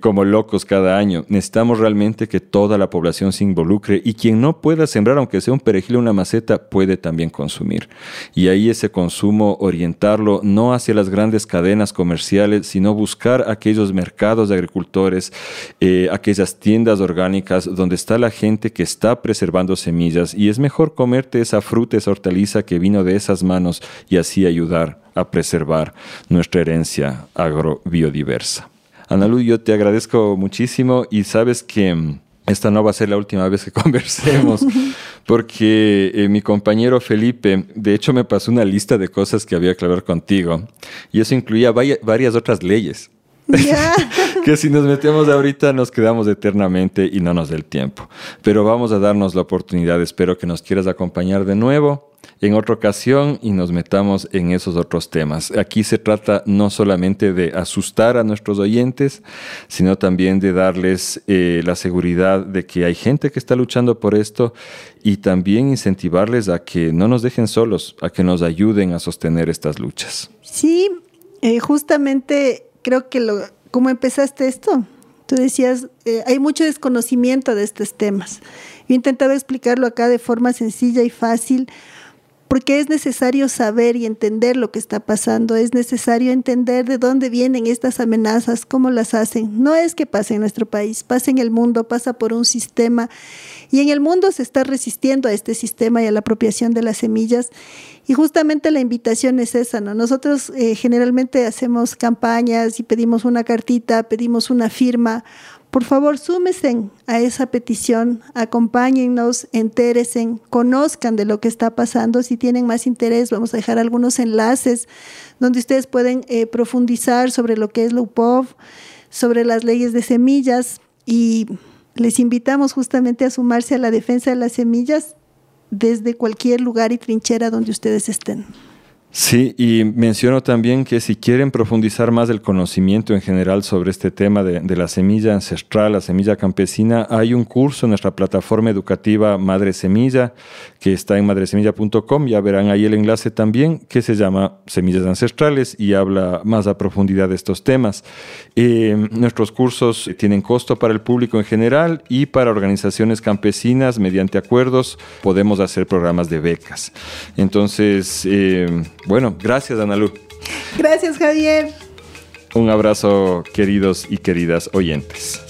como locos cada año. Necesitamos realmente que toda la población se involucre y quien no pueda sembrar, aunque sea un perejil o una maceta, puede también consumir. Y ahí ese consumo orientarlo no hacia las grandes cadenas comerciales, sino buscar aquellos mercados de agricultores, eh, aquellas tiendas orgánicas donde está la gente que está preservando semillas y es mejor comerte esa fruta, esa hortaliza que vino de esas manos y así ayudar a preservar nuestra herencia agrobiodiversa. Analu, yo te agradezco muchísimo y sabes que mm, esta no va a ser la última vez que conversemos, porque eh, mi compañero Felipe, de hecho, me pasó una lista de cosas que había que hablar contigo, y eso incluía varias otras leyes. que si nos metemos ahorita nos quedamos eternamente y no nos da el tiempo. Pero vamos a darnos la oportunidad, espero que nos quieras acompañar de nuevo en otra ocasión y nos metamos en esos otros temas. Aquí se trata no solamente de asustar a nuestros oyentes, sino también de darles eh, la seguridad de que hay gente que está luchando por esto y también incentivarles a que no nos dejen solos, a que nos ayuden a sostener estas luchas. Sí, eh, justamente creo que lo, como empezaste esto, tú decías, eh, hay mucho desconocimiento de estos temas. Yo intentaba explicarlo acá de forma sencilla y fácil porque es necesario saber y entender lo que está pasando, es necesario entender de dónde vienen estas amenazas, cómo las hacen. No es que pase en nuestro país, pasa en el mundo, pasa por un sistema y en el mundo se está resistiendo a este sistema y a la apropiación de las semillas. Y justamente la invitación es esa, ¿no? Nosotros eh, generalmente hacemos campañas y pedimos una cartita, pedimos una firma por favor, súmesen a esa petición, acompáñennos, entéresen, conozcan de lo que está pasando. Si tienen más interés, vamos a dejar algunos enlaces donde ustedes pueden eh, profundizar sobre lo que es la UPOV, sobre las leyes de semillas y les invitamos justamente a sumarse a la defensa de las semillas desde cualquier lugar y trinchera donde ustedes estén. Sí, y menciono también que si quieren profundizar más el conocimiento en general sobre este tema de, la semilla ancestral, la semilla campesina, hay un curso en nuestra plataforma educativa Madre Semilla, que está en madresemilla.com, ya verán ahí el enlace también, que se llama Semillas Ancestrales y habla más a profundidad de estos temas. Eh, nuestros cursos tienen costo para el público en general y para organizaciones campesinas, mediante acuerdos, podemos hacer programas de becas. Entonces, eh, bueno, gracias, Analu. Gracias, Javier. Un abrazo, queridos y queridas oyentes.